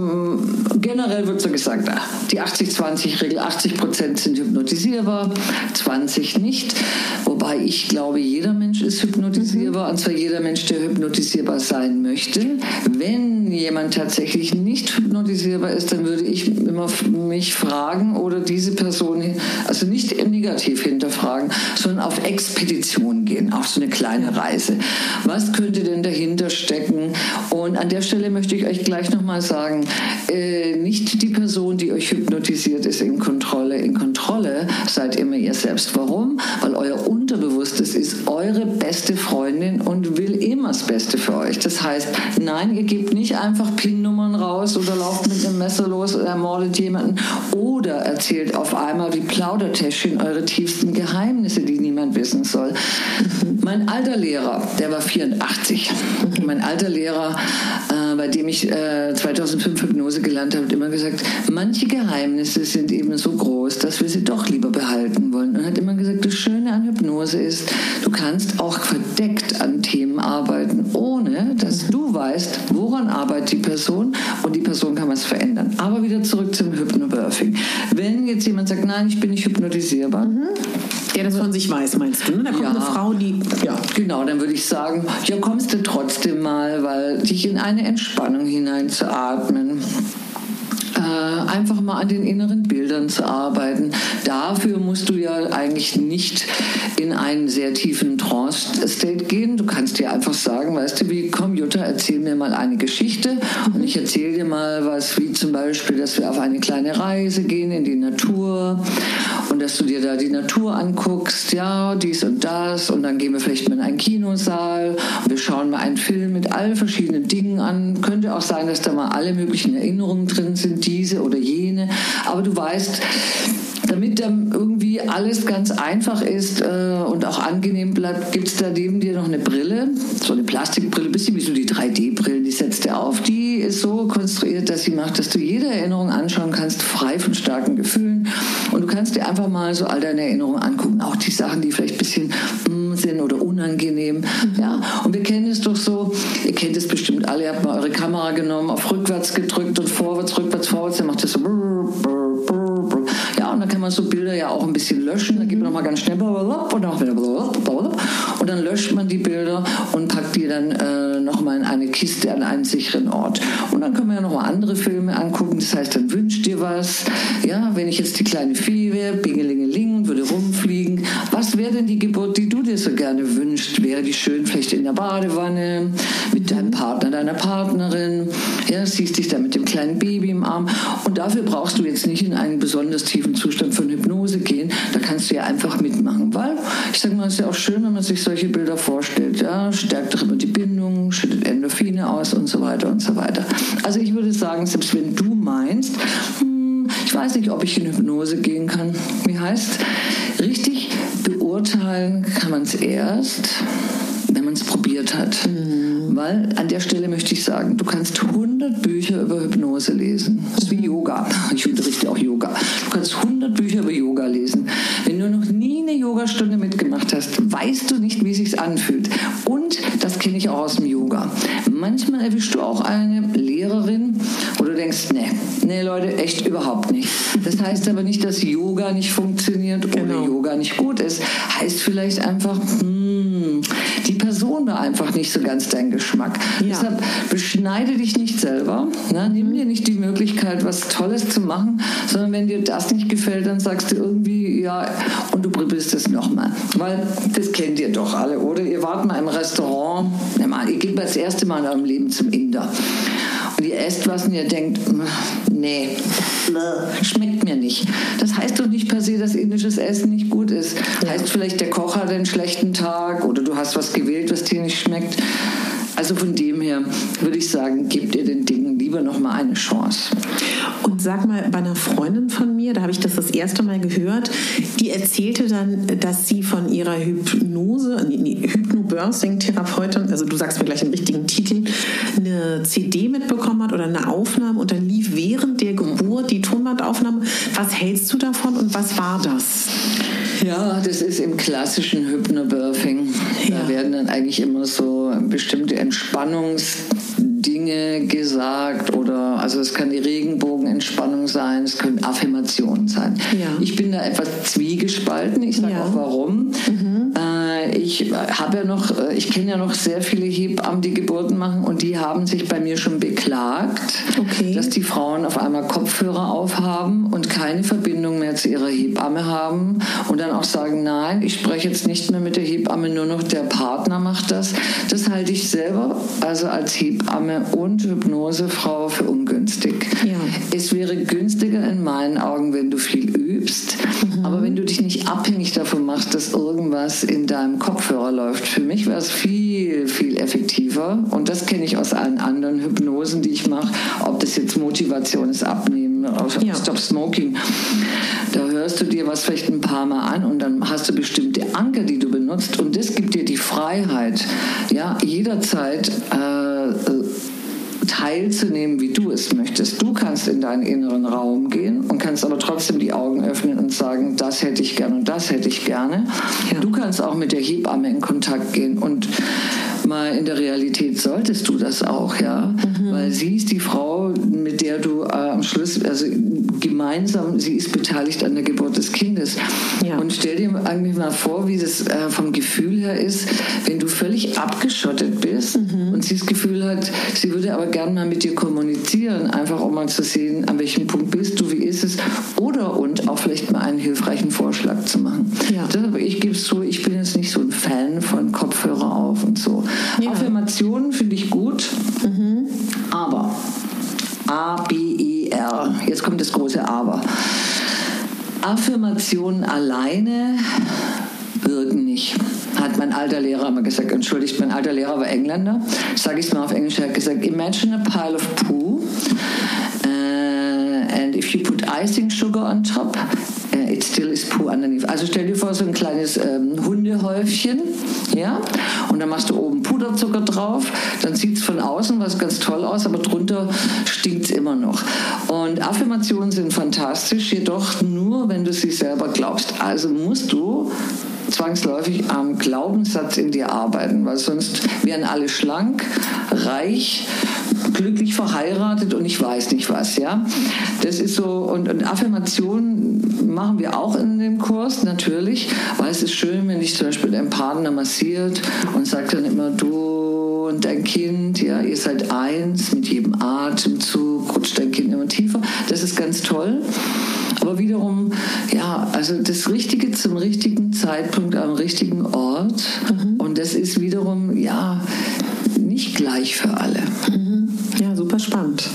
Speaker 2: generell wird so gesagt, die 80-20-Regel, 80 Prozent sind hypnotisierbar, 20 nicht. Wobei ich glaube, jeder Mensch ist hypnotisierbar, mhm. und zwar jeder Mensch, der hypnotisierbar sein möchte. Wenn jemand tatsächlich nicht hypnotisierbar ist, dann würde ich immer mich fragen oder diese Person, also nicht negativ hinterfragen, sondern auf Expedition gehen, auf so eine kleine Reise. Was könnte denn dahinter stecken? Und an der Stelle möchte ich euch gleich nochmal sagen, äh, nicht die Person, die euch hypnotisiert, ist in Kontrolle. In Kontrolle seid immer ihr selbst. Warum? Weil euer Unterbewusstes ist eure beste Freundin und will immer das Beste für euch. Das heißt, nein, ihr gebt nicht einfach PIN-Nummern raus oder lauft mit einem Messer los und ermordet jemanden oder erzählt auf einmal wie Plaudertäschchen eure tiefsten Geheimnisse, die niemand wissen soll. Mein alter Lehrer, der war 84. Mein alter Lehrer, äh, bei dem ich äh, 2005 Hypnose gelernt habe, hat immer gesagt, manche Geheimnisse sind eben so groß, dass wir sie doch lieber behalten wollen. Und hat immer gesagt, das Schöne an Hypnose ist, du kannst auch verdeckt an Themen arbeiten, ohne dass du weißt, woran arbeitet die Person und die Person kann was verändern. Aber wieder zurück zum Hypnobirthing. Wenn jetzt jemand sagt, nein, ich bin nicht hypnotisierbar, mhm.
Speaker 1: Der das von sich weiß, meinst du? Ne? Da kommt ja. eine Frau, die.
Speaker 2: Ja. Genau, dann würde ich sagen, ja, kommst du trotzdem mal, weil dich in eine Entspannung hineinzuatmen einfach mal an den inneren Bildern zu arbeiten. Dafür musst du ja eigentlich nicht in einen sehr tiefen Trance-State gehen. Du kannst dir einfach sagen, weißt du, wie, komm Jutta, erzähl mir mal eine Geschichte und ich erzähle dir mal was, wie zum Beispiel, dass wir auf eine kleine Reise gehen in die Natur und dass du dir da die Natur anguckst, ja, dies und das und dann gehen wir vielleicht mal in einen Kinosaal und wir schauen mal einen Film mit allen verschiedenen Dingen an. Könnte auch sein, dass da mal alle möglichen Erinnerungen drin sind, die diese oder jene. Aber du weißt, damit dann irgendwie alles ganz einfach ist äh, und auch angenehm bleibt, gibt es da neben dir noch eine Brille, so eine Plastikbrille, bisschen wie so die 3D-Brillen, die setzt er auf. Die ist so konstruiert, dass sie macht, dass du jede Erinnerung anschauen kannst, frei von starken Gefühlen. Und du kannst dir einfach mal so all deine Erinnerungen angucken, auch die Sachen, die vielleicht ein bisschen mm, sind oder unangenehm. Mhm. Ja, und wir kennen es doch so, ihr kennt es bestimmt alle, ihr habt mal eure Kamera genommen, auf rückwärts gedrückt und vorwärts, rückwärts, vorwärts, dann macht das so und dann kann man so Bilder ja auch ein bisschen löschen. Dann geht man nochmal ganz schnell und dann wieder und dann löscht man die Bilder und packt die dann äh, nochmal in eine Kiste an einen sicheren Ort. Und dann können wir ja nochmal andere Filme angucken. Das heißt, dann wünscht dir was. Ja, wenn ich jetzt die kleine Fee wäre, Bingelingeling und würde rumfliegen, was wäre denn die Geburt, die du dir so gerne wünscht? Wäre die schön vielleicht in der Badewanne mit deinem Partner, deiner Partnerin? Ja, siehst dich da mit dem kleinen Baby im Arm. Und dafür brauchst du jetzt nicht in einen besonders tiefen Zustand von Hypnose gehen. Da kannst du ja einfach mitmachen. Weil, ich sage mal, es ist ja auch schön, wenn man sich solche Bilder vorstellt. Ja, stärkt immer die Bindung, schüttet Endorphine aus und so weiter und so weiter. Also ich würde sagen, selbst wenn du meinst, hm, ich weiß nicht, ob ich in Hypnose gehen kann. Wie heißt, richtig beurteilen kann man es erst, wenn man es probiert hat. Mhm. Weil an der Stelle möchte ich sagen, du kannst 100 Bücher über Hypnose lesen. Das ist wie Yoga. Ich unterrichte auch Yoga. Du kannst 100 Bücher über Yoga lesen. Wenn du noch nie eine Yogastunde mitgemacht hast, weißt du nicht, wie sich's anfühlt. Und das kenne ich auch aus dem Yoga. Manchmal erwischst du auch eine Lehrerin, wo du denkst, nee, nee Leute, echt überhaupt nicht. Das heißt aber nicht, dass Yoga nicht funktioniert
Speaker 1: Genau.
Speaker 2: oder Yoga nicht gut ist. Heißt vielleicht einfach, hm, die Person war einfach nicht so ganz dein Geschmack.
Speaker 1: Ja.
Speaker 2: Deshalb beschneide dich nicht selber. Ne? Nimm dir nicht die Möglichkeit, was Tolles zu machen, sondern wenn dir das nicht gefällt, dann sagst du irgendwie, ja, und du probierst es nochmal. Weil das kennt ihr doch alle, oder? Ihr wart mal im Restaurant, ihr geht mal das erste Mal in eurem Leben zum Inder. Ihr esst was und ihr denkt, nee, schmeckt mir nicht. Das heißt doch nicht per se, dass indisches Essen nicht gut ist. Heißt vielleicht, der Koch hat einen schlechten Tag oder du hast was gewählt, was dir nicht schmeckt. Also von dem her würde ich sagen, gebt ihr den Dingen lieber noch mal eine Chance.
Speaker 1: Und sag mal, bei einer Freundin von mir, da habe ich das das erste Mal gehört, die erzählte dann, dass sie von ihrer Hypnose, nee, Hypnobirthing-Therapeutin, also du sagst mir gleich den richtigen Titel, eine CD mitbekommen hat oder eine Aufnahme und dann lief während der Geburt die Tonbandaufnahme. Was hältst du davon und was war das?
Speaker 2: Ja, das ist im klassischen Hypnobirthing.
Speaker 1: Ja.
Speaker 2: Da werden dann eigentlich immer so bestimmte Entspannungsdinge gesagt oder also es kann die Regenbogenentspannung sein, es können Affirmationen sein.
Speaker 1: Ja.
Speaker 2: Ich bin da etwas zwiegespalten. Ich sage
Speaker 1: Ja.
Speaker 2: auch warum. Äh, ich habe ja noch, äh, ich kenne ja noch sehr viele Hebammen, die Geburten machen und die haben sich bei mir schon beklagt,
Speaker 1: Okay.
Speaker 2: dass die Frauen auf einmal Kopfhörer aufhaben und keine Verbindung mehr zu ihrer Hebamme haben und dann auch sagen, nein, ich spreche jetzt nicht mehr mit der Hebamme, nur noch der Partner macht das. Das halte ich selber, also als Hebamme und Hypnosefrau für ungünstig.
Speaker 1: Ja.
Speaker 2: Es wäre günstiger in meinen Augen, wenn du viel übst, aber wenn du dich nicht abhängig davon machst, dass irgendwas in deinem Kopfhörer läuft. Für mich wäre es viel, viel effektiver und das kenne ich aus allen anderen Hypnosen, die ich mache, ob das jetzt Motivation ist, Abnehmen,
Speaker 1: Ja.
Speaker 2: Stop Smoking. Da hörst du dir was vielleicht ein paar Mal an und dann hast du bestimmte Anker, die du benutzt und das gibt dir die Freiheit, ja, jederzeit äh, teilzunehmen, wie du es möchtest. Du kannst in deinen inneren Raum gehen und kannst aber trotzdem die Augen öffnen und sagen, das hätte ich gerne und das hätte ich gerne.
Speaker 1: Ja.
Speaker 2: Du kannst auch mit der Hebamme in Kontakt gehen und mal in der Realität solltest du das auch, ja, weil sie ist die Frau, mit der du äh, am Schluss, also gemeinsam, sie ist beteiligt an der Geburt des Kindes.
Speaker 1: Ja.
Speaker 2: Und stell dir eigentlich mal vor, wie das äh, vom Gefühl her ist, wenn du völlig abgeschottet bist und sie das Gefühl hat, sie würde aber gern mal mit dir kommunizieren, einfach um mal zu sehen, an welchem Punkt bist du, wie ist es, oder und auch vielleicht mal einen hilfreichen Vorschlag zu machen.
Speaker 1: Ja.
Speaker 2: Deshalb, ich gebe es zu, ich bin jetzt nicht so ein Fan von Kopfhörer auf und so.
Speaker 1: Ja.
Speaker 2: Affirmationen finde ich gut, aber A-B-E-R, jetzt kommt das große Aber. Affirmationen alleine wirken nicht. Hat mein alter Lehrer immer gesagt. Entschuldigt, mein alter Lehrer war Engländer. Sage ich es mal auf Englisch. Er hat gesagt, imagine a pile of poo. Uh, and if you put icing sugar on top, uh, it still is poo underneath. Also stell dir vor, so ein kleines ähm, Hundehäufchen, ja, und dann machst du oben Puderzucker drauf, dann sieht es von außen was ganz toll aus, aber drunter stinkt es immer noch. Und Affirmationen sind fantastisch, jedoch nur, wenn du sie selber glaubst. Also musst du zwangsläufig am Glaubenssatz in dir arbeiten, weil sonst wären alle schlank, reich, glücklich verheiratet und ich weiß nicht was, ja. Das ist so, und, und Affirmationen machen wir auch in dem Kurs, natürlich, weil es ist schön, wenn dich zum Beispiel dein Partner massiert und sagt dann immer, du und dein Kind, ja, ihr seid eins, mit jedem Atemzug rutscht dein Kind immer tiefer. Das ist ganz toll. Aber wiederum, ja, also das Richtige zum richtigen Zeitpunkt am richtigen Ort. Und das ist wiederum, ja, nicht gleich für alle.
Speaker 1: Ja, super spannend.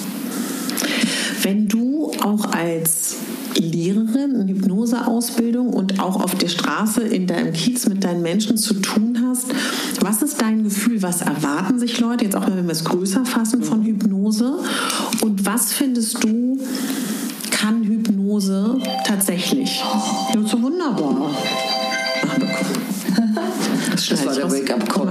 Speaker 1: Wenn du auch als Lehrerin in Hypnoseausbildung und auch auf der Straße in deinem Kiez mit deinen Menschen zu tun hast, was ist dein Gefühl? Was erwarten sich Leute, jetzt auch wenn wir es größer fassen, von Hypnose? Und was findest du, kann Hypnose tatsächlich? Ja, so wunderbar. Ach, guck.
Speaker 2: Das war der Wake-up-Call.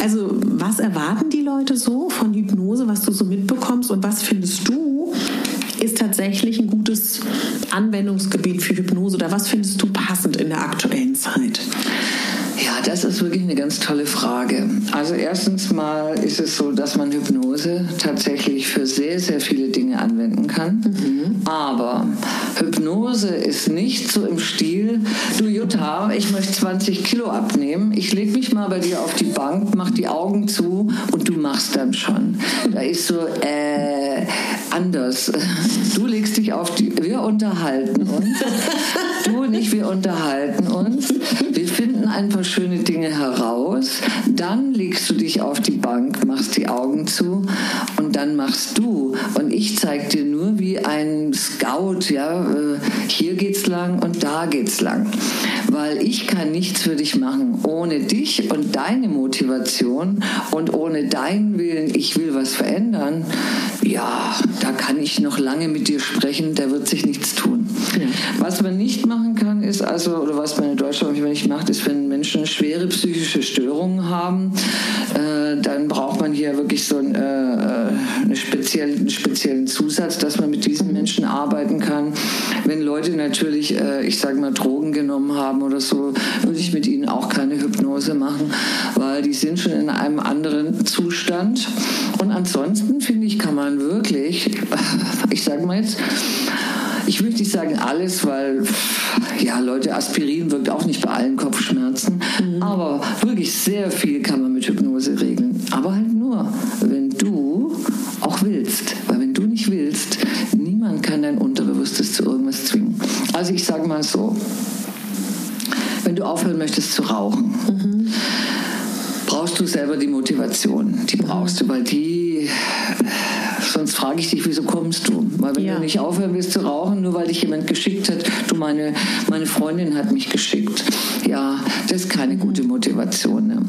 Speaker 1: Also, was erwarten die Leute so von Hypnose, was du so mitbekommst und was findest du tatsächlich ein gutes Anwendungsgebiet für Hypnose oder was findest du passend in der aktuellen Zeit?
Speaker 2: Ja, das ist wirklich eine ganz tolle Frage. Also erstens mal ist es so, dass man Hypnose tatsächlich für sehr, sehr viele Dinge anwenden kann. Mhm. Aber Hypnose ist nicht so im Stil, du Jutta, ich möchte 20 Kilo abnehmen, ich lege mich mal bei dir auf die Bank, mach die Augen zu und du machst dann schon. Da ist so, äh, anders. Du legst dich auf die, wir unterhalten uns. Du nicht, wir unterhalten uns. Wir finden ein paar schöne Dinge heraus. Dann legst du dich auf die Bank, machst die Augen zu und dann machst du. Und ich zeige dir nur wie ein Scout, ja, äh, hier geht's lang und da geht's lang. Weil ich kann nichts für dich machen. Ohne dich und deine Motivation und ohne deinen Willen, ich will was verändern, ja, da kann ich noch lange mit dir sprechen, da wird sich nichts tun. Ja. Was man nicht machen kann, ist also, oder was man in Deutschland nicht macht, ist, wenn Menschen schwere psychische Störungen haben, äh, dann braucht man hier wirklich so ein, äh, äh eine spezielle, einen speziellen Zusatz, dass man mit diesen Menschen arbeiten kann. Wenn Leute natürlich, äh, ich sage mal, Drogen genommen haben oder so, würde ich mit ihnen auch keine Hypnose machen, weil die sind schon in einem anderen Zustand. Und ansonsten finde ich, kann man wirklich, ich sage mal jetzt, ich würde nicht sagen alles, weil ja Leute, Aspirin wirkt auch nicht sehr viel kann man mit Hypnose regeln. Aber halt nur, wenn du auch willst, weil wenn du nicht willst, niemand kann dein Unterbewusstes zu irgendwas zwingen. Also ich sage mal so, wenn du aufhören möchtest zu rauchen, mhm. brauchst du selber die Motivation. Die brauchst du, weil die Sonst frage ich dich, wieso wenn ja. nicht aufhören willst zu rauchen, nur weil dich jemand geschickt hat, du meine, meine Freundin hat mich geschickt. Ja, das ist keine gute Motivation. Ne?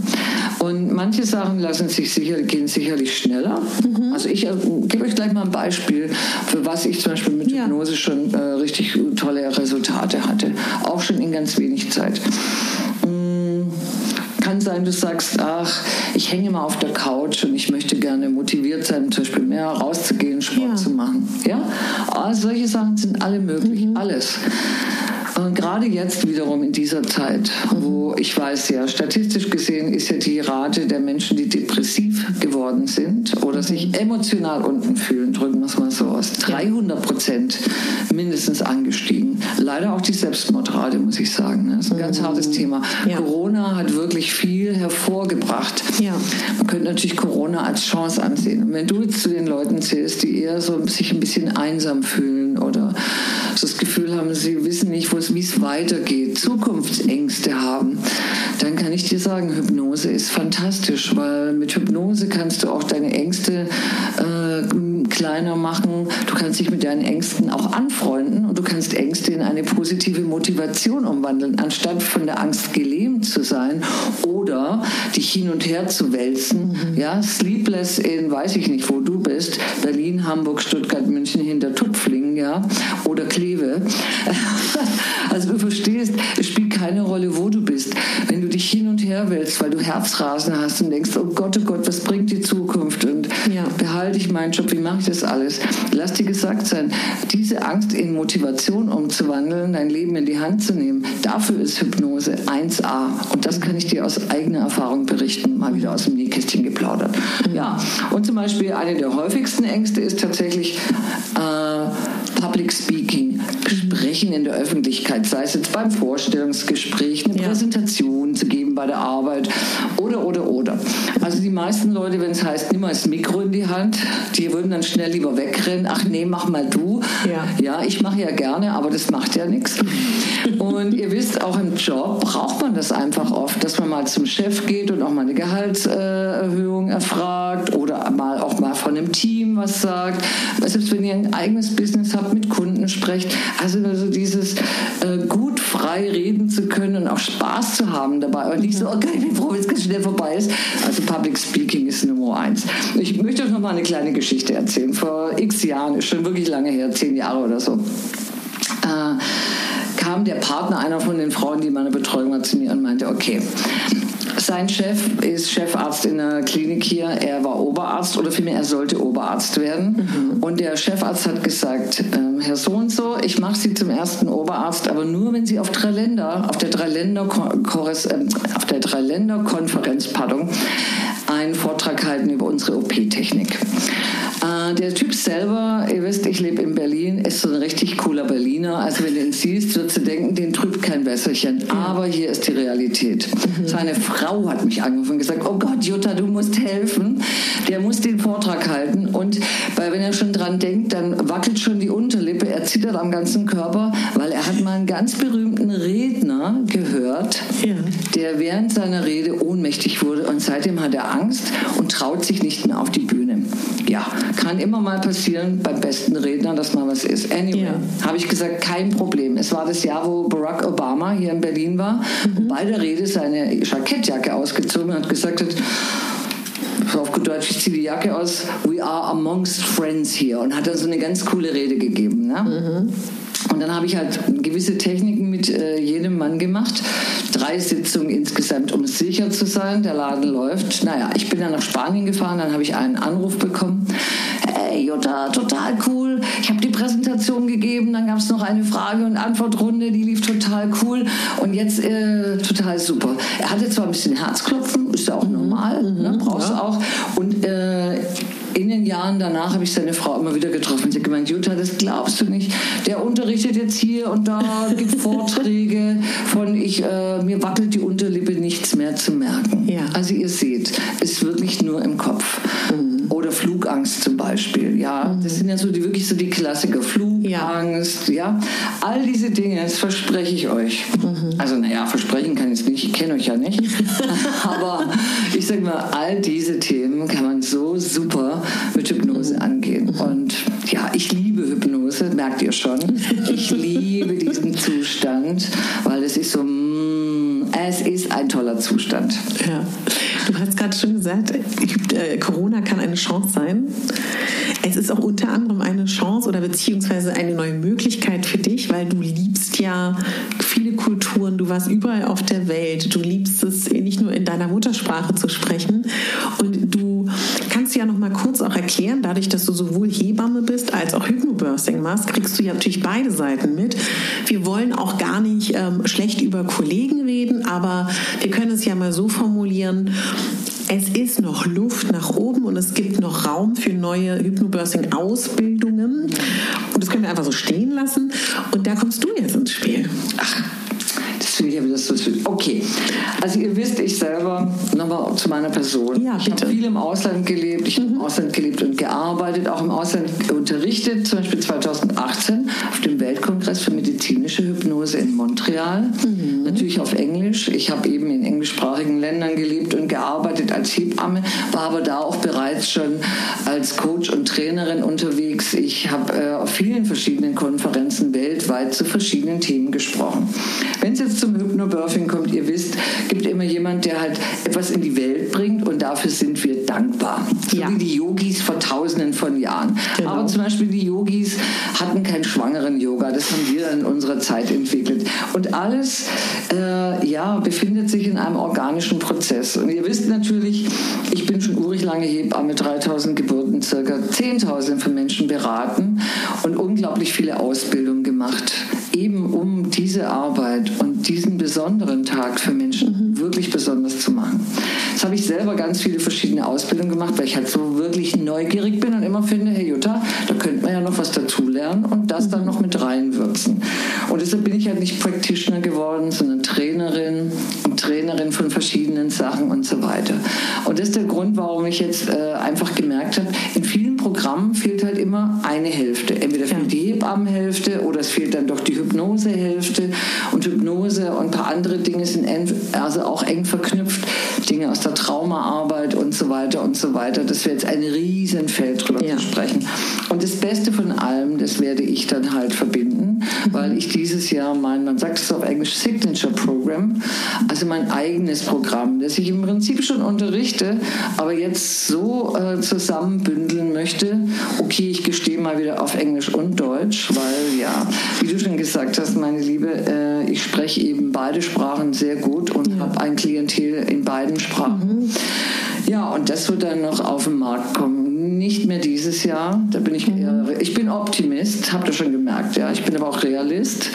Speaker 2: Und manche Sachen lassen sich sicher, gehen sicherlich schneller. Mhm. Also ich äh, gebe euch gleich mal ein Beispiel, für was ich zum Beispiel mit Hypnose ja. schon äh, richtig tolle Resultate hatte. Auch schon in ganz wenig Zeit sein, du sagst, ach, ich hänge mal auf der Couch und ich möchte gerne motiviert sein, zum Beispiel mehr rauszugehen, Sport ja. zu machen. Ja, also solche Sachen sind alle möglich, mhm. alles. Und gerade jetzt wiederum in dieser Zeit, wo ich weiß ja, statistisch gesehen ist ja die Rate der Menschen, die depressiv geworden sind oder sich emotional unten fühlen, drücken wir es mal so aus, 300 Prozent mindestens angestiegen. Leider auch die Selbstmordrate, muss ich sagen. Das ist ein ganz hartes Thema. Ja. Corona hat wirklich viel hervorgebracht. Ja. Man könnte natürlich Corona als Chance ansehen. Und wenn du jetzt zu den Leuten zählst, die eher so sich ein bisschen einsam fühlen oder das Gefühl haben, sie wissen nicht, wie es weitergeht, Zukunftsängste haben, dann kann ich dir sagen, Hypnose ist fantastisch, weil mit Hypnose kannst du auch deine Ängste äh, kleiner machen. Du kannst dich mit deinen Ängsten auch anfreunden und du kannst Ängste in eine positive Motivation umwandeln, anstatt von der Angst gelähmt zu sein oder dich hin und her zu wälzen. Mhm. Ja, sleepless in, weiß ich nicht, wo du bist, Berlin, Hamburg, Stuttgart, München, hinter Tupflingen, ja, oder Kleve. Also du verstehst, es spielt keine Rolle, wo du bist. Wenn du dich hin und her wälzt, weil du Herzrasen hast und denkst, oh Gott, oh Gott, was bringt die Zukunft und ja. behalte ich meinen Job, wie mache ich das alles? Lass dir gesagt sein, diese Angst in Motivation umzuwandeln, dein Leben in die Hand zu nehmen, dafür ist Hypnose 1A. Und das kann ich dir aus eigener Erfahrung berichten, mal wieder aus dem Nähkästchen geplaudert. Ja, und zum Beispiel eine der häufigsten Ängste ist tatsächlich äh, Public Speaking, Sprechen in der Öffentlichkeit, sei es jetzt beim Vorstellungsgespräch, eine ja. Präsentation zu geben bei der Arbeit oder, oder, oder. Also die meisten Leute, wenn es heißt, nimm mal das Mikro in die Hand, die würden dann schnell lieber wegrennen. Ach nee, mach mal du. Ja, ja ich mache ja gerne, aber das macht ja nichts. Und ihr wisst, auch im Job braucht man das einfach oft, dass man mal zum Chef geht und auch mal eine Gehaltserhöhung erfragt oder mal auch mal von einem Team was sagt. Selbst wenn ihr ein eigenes Business habt, mit Kunden sprecht. Also, also dieses äh, gut frei reden zu können und auch Spaß zu haben dabei und nicht so, okay, ich bin froh, wenn es ganz schnell vorbei ist. Also Public Speaking ist Nummer eins. Ich möchte euch noch mal eine kleine Geschichte erzählen. Vor x Jahren, ist schon wirklich lange her, zehn Jahre oder so. Äh, kam der Partner einer von den Frauen, die meine Betreuung hat, zu mir und meinte, okay, Sein Chef ist Chefarzt in der Klinik hier. Er war Oberarzt oder vielmehr er sollte Oberarzt werden. Mhm. Und der Chefarzt hat gesagt, ähm, Herr so und so, ich mache Sie zum ersten Oberarzt, aber nur wenn Sie auf drei Länder, auf der Dreiländer äh, auf der Dreiländerkonferenz, pardon, einen Vortrag halten über unsere OP-Technik. Äh, der Typ selber, ihr wisst, ich lebe in Berlin, ist so ein richtig cooler Berliner. Also wenn du ihn siehst, würdest du denken, den trübt kein Wässerchen. Aber hier ist die Realität. Mhm. Seine Frau hat mich angerufen und gesagt, oh Gott, Jutta, du musst helfen. Der muss den Vortrag halten. Und weil wenn er schon dran denkt, dann wackelt schon die Unterlippe, er zittert am ganzen Körper, weil er hat mal einen ganz berühmten Redner gehört, ja. der während seiner Rede ohnmächtig wurde. Und seitdem hat er Angst und traut sich nicht mehr auf die Bühne. Ja, kann immer mal passieren beim besten Redner, dass mal was ist. Anyway, ja. habe ich gesagt, kein Problem. Es war das Jahr, wo Barack Obama hier in Berlin war mhm. und bei der Rede seine Jackettjacke ausgezogen hat, gesagt hat, auf gut Deutsch, ich ziehe die Jacke aus, we are amongst friends here und hat dann so eine ganz coole Rede gegeben. Ne? Mhm. Und dann habe ich halt gewisse Techniken mit äh, jedem Mann gemacht. Drei Sitzungen insgesamt, um sicher zu sein, der Laden läuft. Naja, ich bin dann nach Spanien gefahren, dann habe ich einen Anruf bekommen. Hey Jutta, total cool. Ich habe die Präsentation gegeben, dann gab es noch eine Frage- und Antwortrunde, die lief total cool. Und jetzt äh, total super. Er hatte zwar ein bisschen Herzklopfen, ist ja auch normal, mhm, ne, brauchst ja. du auch. Und äh, in den Jahren danach habe ich seine Frau immer wieder getroffen. Sie hat gemeint, Jutta, das glaubst du nicht. Der unterrichtet jetzt hier und da, gibt Vorträge von ich, äh, mir wackelt die Unterlippe nichts mehr zu merken. Ja. Also ihr seht, ist wirklich nur im Kopf. Mhm. Oder Flugangst zum Beispiel. Ja, mhm. das sind ja so die wirklich so die Klassiker. Flugangst, ja. ja. All diese Dinge, das verspreche ich euch. Mhm. Also naja, versprechen kann ich es nicht, ich kenne euch ja nicht. Aber ich sage mal, all diese Themen schon. Ich liebe diesen Zustand, weil es ist so, mm, es ist ein toller Zustand.
Speaker 1: Ja. Du hast gerade schon gesagt, äh, Corona kann eine Chance sein. Es ist auch unter anderem Und
Speaker 2: alles, äh, ja, befindet sich in einem organischen Prozess. Und ihr wisst natürlich, ich bin schon urig lange Hebamme, 3000 Geburten, circa 10.000 von Menschen beraten und unglaublich viele Ausbildungen gemacht, eben um diese Arbeit und diesen besonderen Tag für Menschen mhm. wirklich besonders zu machen. Das habe ich selber ganz viele verschiedene Ausbildungen gemacht, weil ich halt so wirklich neugierig bin und immer finde, hey Jutta, da könnte man ja noch was dazulernen und das dann noch mit reinwürzen. Und deshalb bin ich halt nicht Practitioner geworden, sondern von verschiedenen Sachen und so weiter. Und das ist der Grund, warum ich jetzt äh, einfach gemerkt habe, in vielen Programmen fehlt halt immer eine Hälfte. Entweder fehlt die Hebammenhälfte oder es fehlt dann doch die Hypnosehälfte. Und Hypnose und ein paar andere Dinge sind also auch eng verknüpft. Dinge aus der Traumaarbeit und so weiter und so weiter. Das wäre jetzt ein Riesenfeld drüber ja. zu sprechen. Und das Beste von allem, das werde ich dann halt verbinden, mhm. weil ich dieses Jahr mein, man sagt es auf Englisch, Signature Program, also mein eigenes Programm, das ich im Prinzip schon unterrichte, aber jetzt so äh, zusammenbündeln möchte. Okay, ich gestehe mal wieder auf Englisch und Deutsch, weil ja, wie du schon gesagt hast, meine Liebe, äh, ich spreche eben beide Sprachen sehr gut und ja. habe ein Klientel in beiden Sprachen. Mhm. Ja, und das wird dann noch auf den Markt kommen. Nicht mehr dieses Jahr. Da bin ich eher, ich bin Optimist, habt ihr schon gemerkt. Ja, ich bin aber auch Realist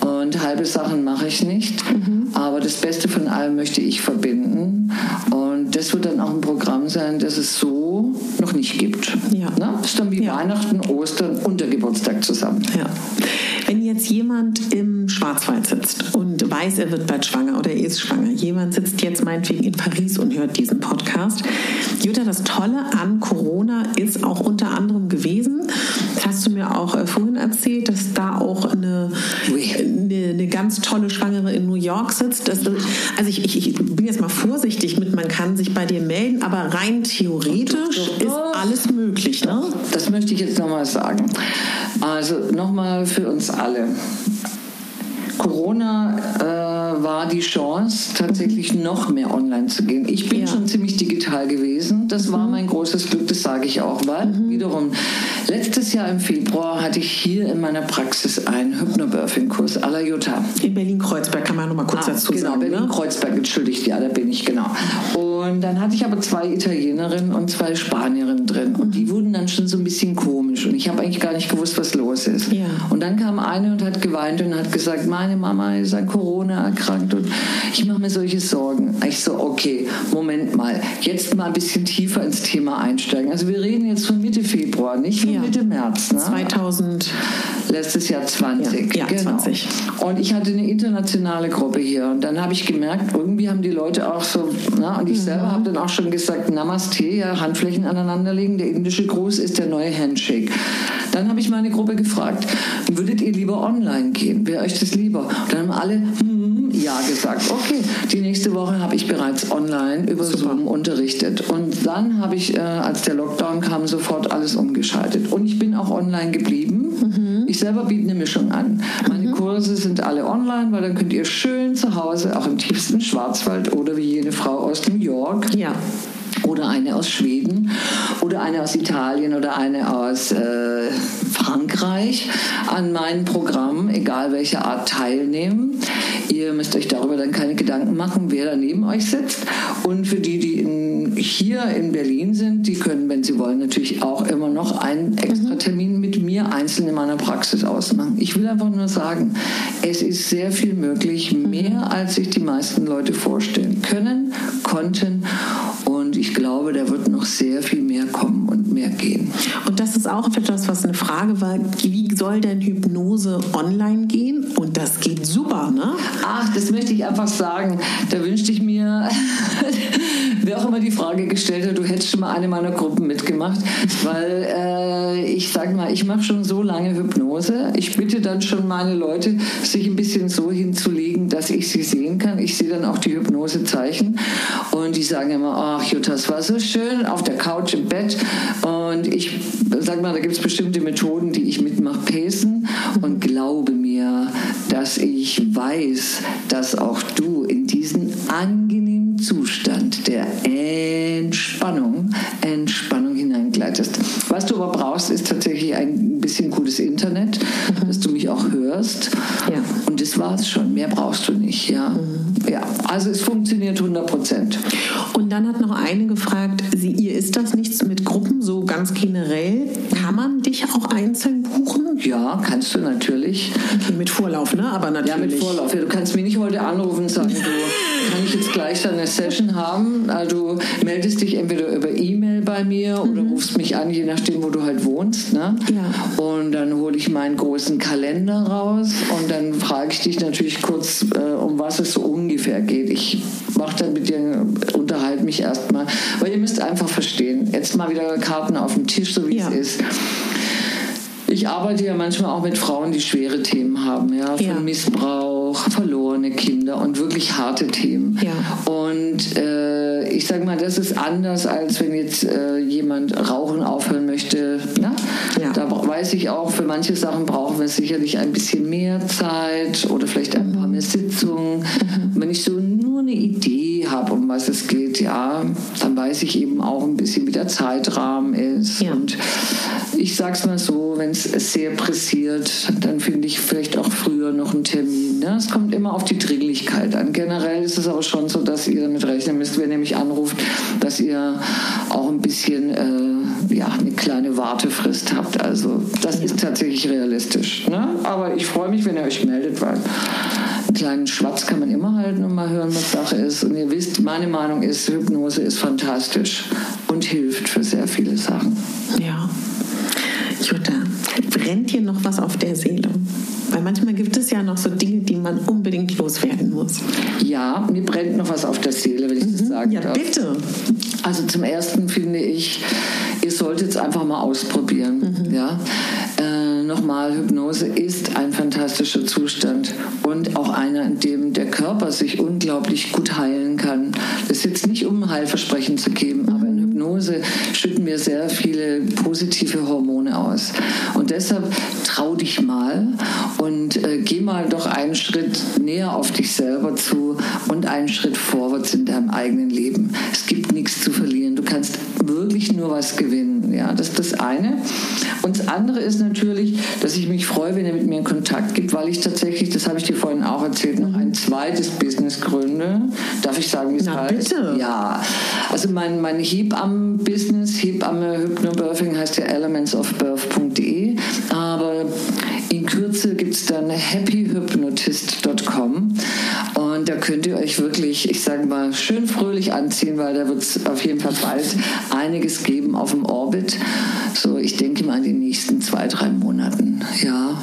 Speaker 2: und halbe Sachen mache ich nicht. Mhm. Aber das Beste von allem möchte ich verbinden. Und das wird dann auch ein Programm sein, das es so noch nicht gibt. Ja. Na? Das ist dann wie ja. Weihnachten, Ostern und der Geburtstag zusammen.
Speaker 1: Ja. Wenn jetzt jemand im Schwarzwald sitzt und weiß, er wird bald schwanger oder er ist schwanger, jemand sitzt jetzt meinetwegen in Paris und hört diesen Podcast. Jutta, das Tolle an Corona ist auch unter anderem gewesen, das hast du mir auch äh, vorhin erzählt, dass da auch eine, eine, eine, ganz tolle Schwangere in New York sitzt. Das, also ich, ich, ich, bin jetzt mal vorsichtig mit, man kann sich bei dir melden, aber rein theoretisch ist alles möglich. Ne?
Speaker 2: Das möchte ich jetzt nochmal sagen. Also nochmal für uns alle. Corona äh, war die Chance, tatsächlich noch mehr online zu gehen. Ich bin ja. schon ziemlich digital gewesen. Das mhm. war mein großes Glück, das sage ich auch. Weil mhm. wiederum, letztes Jahr im Februar hatte ich hier in meiner Praxis einen Hypnobirthing-Kurs à la Jutta.
Speaker 1: In Berlin-Kreuzberg kann man noch mal kurz ah, dazu
Speaker 2: genau,
Speaker 1: sagen.
Speaker 2: Genau, Berlin-Kreuzberg, ne? entschuldigt, ja, da bin ich, genau. Und dann hatte ich aber zwei Italienerinnen und zwei Spanierinnen drin. Und die wurden dann schon so ein bisschen komisch. Und ich habe eigentlich gar nicht gewusst, was los ist. Ja. Und dann kam eine und hat geweint und hat gesagt, meine Mama ist an Corona erkrankt und ich mache mir solche Sorgen. Ich so, okay, Moment mal, jetzt mal ein bisschen tiefer ins Thema einsteigen. Also wir reden jetzt von Mitte Februar, nicht von ja. Mitte März.
Speaker 1: Ne? 2000.
Speaker 2: Letztes Jahr 20.
Speaker 1: Ja, ja genau. 20.
Speaker 2: Und ich hatte eine internationale Gruppe hier und dann habe ich gemerkt, irgendwie haben die Leute auch so, na, und ich mhm selber habe dann auch schon gesagt, Namaste, ja, Handflächen aneinanderlegen. Der indische Gruß ist der neue Handshake. Dann habe ich meine Gruppe gefragt, würdet ihr lieber online gehen? Wäre euch das lieber? Und dann haben alle hm, ja gesagt. Okay, die nächste Woche habe ich bereits online über Super. Zoom unterrichtet. Und dann habe ich, äh, als der Lockdown kam, sofort alles umgeschaltet. Und ich bin auch online geblieben. Mhm. Ich selber biete eine Mischung an. Meine mhm. Kurse sind alle online, weil dann könnt ihr schön zu Hause, auch im tiefsten Schwarzwald oder wie jene Frau aus New York,
Speaker 1: ja
Speaker 2: oder eine aus Schweden oder eine aus Italien oder eine aus äh, Frankreich an meinem Programm, egal welche Art, teilnehmen. Ihr müsst euch darüber dann keine Gedanken machen, wer da neben euch sitzt. Und für die, die in, hier in Berlin sind, die können, wenn sie wollen, natürlich auch immer noch einen extra Termin mit mir einzeln in meiner Praxis ausmachen. Ich will einfach nur sagen, es ist sehr viel möglich, mehr als sich die meisten Leute vorstellen können, konnten. Und ich glaube, da wird noch sehr viel mehr kommen und mehr gehen.
Speaker 1: Und das ist auch etwas, was eine Frage war, wie soll denn Hypnose online gehen? Und das geht super, ne?
Speaker 2: Ach, das möchte ich einfach sagen. Da wünschte ich mir, wer auch immer die Frage gestellt hat, du hättest schon mal eine meiner Gruppen mitgemacht, weil äh, ich sage mal, ich mache schon so lange Hypnose. Ich bitte dann schon meine Leute, sich ein bisschen so hinzulegen, dass ich sie sehen kann. Ich sehe dann auch die Hypnosezeichen und die sagen immer, ach Jutta, das war so schön auf der Couch im Bett. Und ich sag mal, da gibt es bestimmte Methoden, die ich mitmache, Pacen. Und glaube mir, dass ich weiß, dass auch du in diesen angenehmen Zustand der Entspannung, Entspannung hineingleitest. Was du aber brauchst, ist tatsächlich ein bisschen gutes Internet, mhm. dass du mich auch hörst. Ja. Und das war es schon. Mehr brauchst du nicht. Ja. Mhm. ja. Also es funktioniert 100 Prozent.
Speaker 1: Und dann hat noch eine gefragt, sie, ihr ist das nichts mit Gruppen, so ganz generell. Kann man dich auch einzeln buchen?
Speaker 2: Ja, kannst du natürlich.
Speaker 1: Okay, mit Vorlauf, ne? Aber natürlich.
Speaker 2: Ja, mit Vorlauf. Ja, du kannst mich nicht heute anrufen und sagen, du, kann ich jetzt gleich eine Session haben? Also, du meldest dich entweder über E-Mail bei mir oder mhm. rufst mich an, je nachdem, wo du halt wohnst. Ne? Ja. Und dann hole ich meinen großen Kalender raus und dann frage ich dich natürlich kurz, äh, um was es so ungefähr geht. Ich mache dann mit dir, unterhalte mich erstmal, weil ihr müsst einfach verstehen, jetzt mal wieder Karten auf dem Tisch, so wie ja. es ist. Ich arbeite ja manchmal auch mit Frauen, die schwere Themen haben, ja, von
Speaker 1: Ja.
Speaker 2: Missbrauch, verlorene Kinder und wirklich harte Themen.
Speaker 1: Ja.
Speaker 2: Und äh, ich sage mal, das ist anders, als wenn jetzt äh, jemand Rauchen aufhören möchte. Ne?
Speaker 1: Ja.
Speaker 2: Da weiß ich auch, für manche Sachen brauchen wir sicherlich ein bisschen mehr Zeit oder vielleicht ein paar mehr Sitzungen. Wenn ich so nur eine Idee habe, um was es geht, ja, dann weiß ich eben auch ein bisschen, wie der Zeitrahmen ist. Und ich sag's mal so, wenn es sehr pressiert, dann finde ich vielleicht auch früher noch einen Termin. Ne? Es kommt immer auf die Dringlichkeit an. Generell ist es aber schon so, dass ihr damit rechnen müsst, wenn ihr mich anruft, dass ihr auch ein bisschen äh, ja, eine kleine Wartefrist habt. Also das ist tatsächlich realistisch. Ne? Aber ich freue mich, wenn ihr euch meldet, weil einen kleinen Schwatz kann man immer halten und mal hören, was Sache ist. Und ihr wisst, meine Meinung ist, Hypnose ist fantastisch und hilft für sehr viele Sachen.
Speaker 1: Ja. Jutta, brennt dir noch was auf der Seele? Weil manchmal gibt es ja noch so Dinge, die man unbedingt loswerden muss.
Speaker 2: Ja, mir brennt noch was auf der Seele, wenn ich das sagen
Speaker 1: Ja,
Speaker 2: darf.
Speaker 1: bitte.
Speaker 2: Also zum ersten finde ich, ihr solltet es einfach mal ausprobieren. Ja? Äh, Nochmal, Hypnose ist ein fantastischer Zustand und auch einer, in dem der Körper sich unglaublich gut heilen kann. Das ist jetzt nicht, um Heilversprechen zu geben, Hypnose schütten wir sehr viele positive Hormone aus. Und deshalb trau dich mal und äh, geh mal doch einen Schritt näher auf dich selber zu und einen Schritt vorwärts in deinem eigenen Leben. Es gibt nichts zu verlieren. Du kannst wirklich nur was gewinnen. Ja, das ist das eine. Und das andere ist natürlich, dass ich mich freue, wenn ihr mit mir in Kontakt gibt, weil ich tatsächlich, das habe ich dir vorhin auch erzählt, noch ein zweites Business gründe. Darf ich sagen, wie es heißt?
Speaker 1: bitte.
Speaker 2: Ja, also mein, mein Hebammen-Business, Hebamme Hypnobirthing heißt ja elementsofbirth.de, aber in Kürze gibt es dann happyhypnotist.com und da könnt ihr euch wirklich, ich sage mal, schön fröhlich anziehen, weil da wird es auf jeden Fall bald einiges geben auf dem Orbit. So, ich denke mal in den nächsten zwei, drei Monaten. Ja,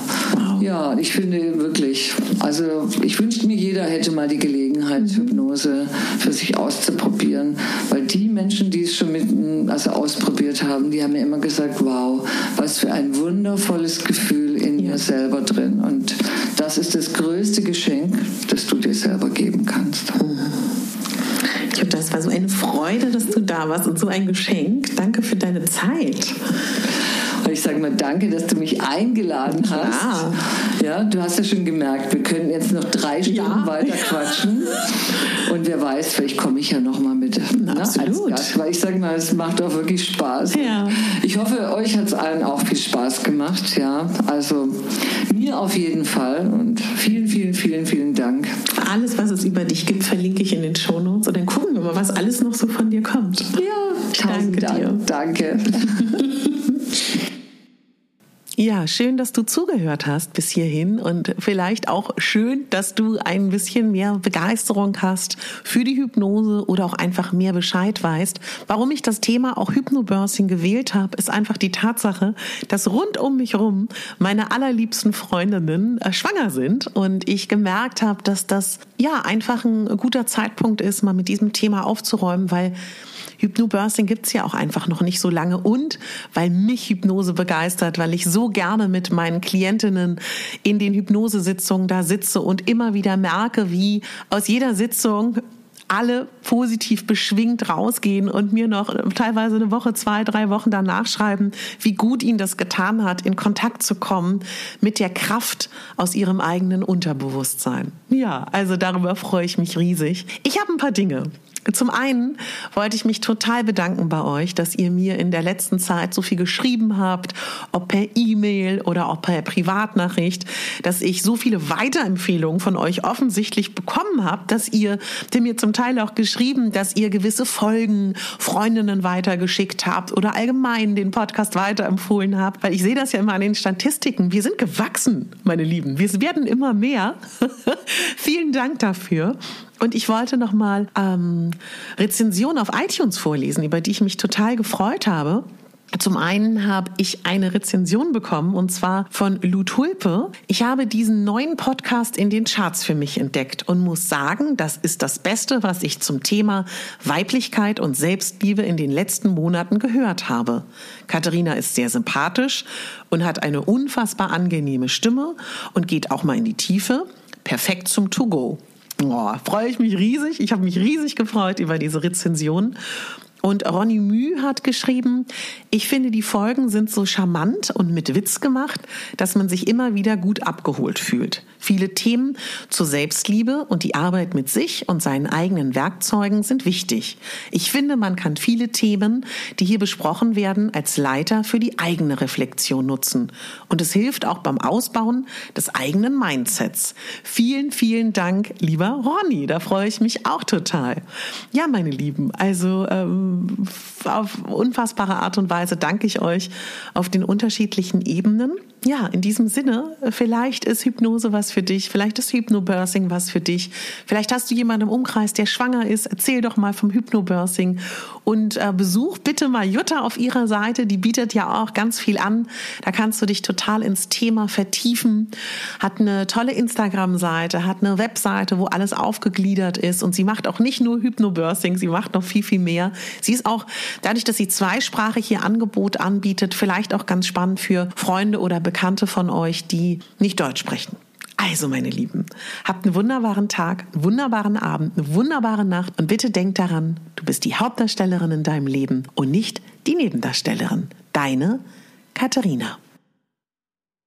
Speaker 2: ja, ich finde wirklich, also ich wünschte mir, jeder hätte mal die Gelegenheit, Hypnose für sich auszuprobieren, weil die Menschen, die es schon mit, also ausprobiert haben, die haben mir immer gesagt, wow, was für ein wundervolles Gefühl in mir selber drin. Und das ist das größte Geschenk, das du dir selber geben kannst.
Speaker 1: Jutta, es war so eine Freude, dass du da warst und so ein Geschenk. Danke für deine Zeit.
Speaker 2: Und ich sage mal danke, dass du mich eingeladen hast.
Speaker 1: Klar.
Speaker 2: Ja, du hast ja schon gemerkt, wir können jetzt noch drei Stunden
Speaker 1: Ja.
Speaker 2: weiter quatschen. Und wer weiß, vielleicht komme ich ja noch mal mit
Speaker 1: Na,
Speaker 2: ne, als
Speaker 1: absolut.
Speaker 2: Gast. Weil ich sage mal, es macht auch wirklich Spaß.
Speaker 1: Ja.
Speaker 2: Ich hoffe, euch hat es allen auch viel Spaß gemacht. Ja, also mir auf jeden Fall. Und vielen, vielen, vielen, vielen Dank.
Speaker 1: Alles, was es über dich gibt, verlinke ich in den Shownotes und dann gucken wir mal, was alles noch so von dir kommt.
Speaker 2: Ja,
Speaker 1: Danke dir.
Speaker 2: Dank. Danke.
Speaker 1: Ja, schön, dass du zugehört hast bis hierhin und vielleicht auch schön, dass du ein bisschen mehr Begeisterung hast für die Hypnose oder auch einfach mehr Bescheid weißt. Warum ich das Thema auch Hypnobirthing gewählt habe, ist einfach die Tatsache, dass rund um mich rum meine allerliebsten Freundinnen äh, schwanger sind und ich gemerkt habe, dass das ja einfach ein guter Zeitpunkt ist, mal mit diesem Thema aufzuräumen, weil Hypnobirthing gibt's ja auch einfach noch nicht so lange und weil mich Hypnose begeistert, weil ich so gerne mit meinen Klientinnen in den Hypnosesitzungen da sitze und immer wieder merke, wie aus jeder Sitzung alle positiv beschwingt rausgehen und mir noch teilweise eine Woche, zwei, drei Wochen danach schreiben, wie gut ihnen das getan hat, in Kontakt zu kommen mit der Kraft aus ihrem eigenen Unterbewusstsein. Ja, also darüber freue ich mich riesig. Ich habe ein paar Dinge. Zum einen wollte ich mich total bedanken bei euch, dass ihr mir in der letzten Zeit so viel geschrieben habt, ob per E-Mail oder auch per Privatnachricht, dass ich so viele Weiterempfehlungen von euch offensichtlich bekommen habe, dass ihr mir zum Teil auch geschrieben, dass ihr gewisse Folgen Freundinnen weitergeschickt habt oder allgemein den Podcast weiterempfohlen habt, weil ich sehe das ja immer an den Statistiken. Wir sind gewachsen, meine Lieben. Wir werden immer mehr. Vielen Dank dafür. Und ich wollte nochmal ähm, Rezensionen auf iTunes vorlesen, über die ich mich total gefreut habe. Zum einen habe ich eine Rezension bekommen und zwar von Lou Tulpe. Ich habe diesen neuen Podcast in den Charts für mich entdeckt und muss sagen, das ist das Beste, was ich zum Thema Weiblichkeit und Selbstliebe in den letzten Monaten gehört habe. Katharina ist sehr sympathisch und hat eine unfassbar angenehme Stimme und geht auch mal in die Tiefe. Perfekt zum To-Go. Oh, freue ich mich riesig. Ich habe mich riesig gefreut über diese Rezension. Und Ronny Müh hat geschrieben, ich finde, die Folgen sind so charmant und mit Witz gemacht, dass man sich immer wieder gut abgeholt fühlt. Viele Themen zur Selbstliebe und die Arbeit mit sich und seinen eigenen Werkzeugen sind wichtig. Ich finde, man kann viele Themen, die hier besprochen werden, als Leiter für die eigene Reflexion nutzen. Und es hilft auch beim Ausbauen des eigenen Mindsets. Vielen, vielen Dank, lieber Ronny. Da freue ich mich auch total. Ja, meine Lieben, also ähm, auf unfassbare Art und Weise danke ich euch auf den unterschiedlichen Ebenen ja, in diesem Sinne, vielleicht ist Hypnose was für dich, vielleicht ist Hypnobirthing was für dich, vielleicht hast du jemanden im Umkreis, der schwanger ist, erzähl doch mal vom Hypnobirthing. Und äh, besuch bitte mal Jutta auf ihrer Seite, die bietet ja auch ganz viel an, da kannst du dich total ins Thema vertiefen, hat eine tolle Instagram-Seite, hat eine Webseite, wo alles aufgegliedert ist. Und sie macht auch nicht nur Hypnobirthing, sie macht noch viel, viel mehr. Sie ist auch, dadurch, dass sie zweisprachig ihr Angebot anbietet, vielleicht auch ganz spannend für Freunde oder Bekannte, Bekannte von euch, die nicht Deutsch sprechen. Also, meine Lieben, habt einen wunderbaren Tag, einen wunderbaren Abend, eine wunderbare Nacht und bitte denkt daran, du bist die Hauptdarstellerin in deinem Leben und nicht die Nebendarstellerin. Deine Katharina.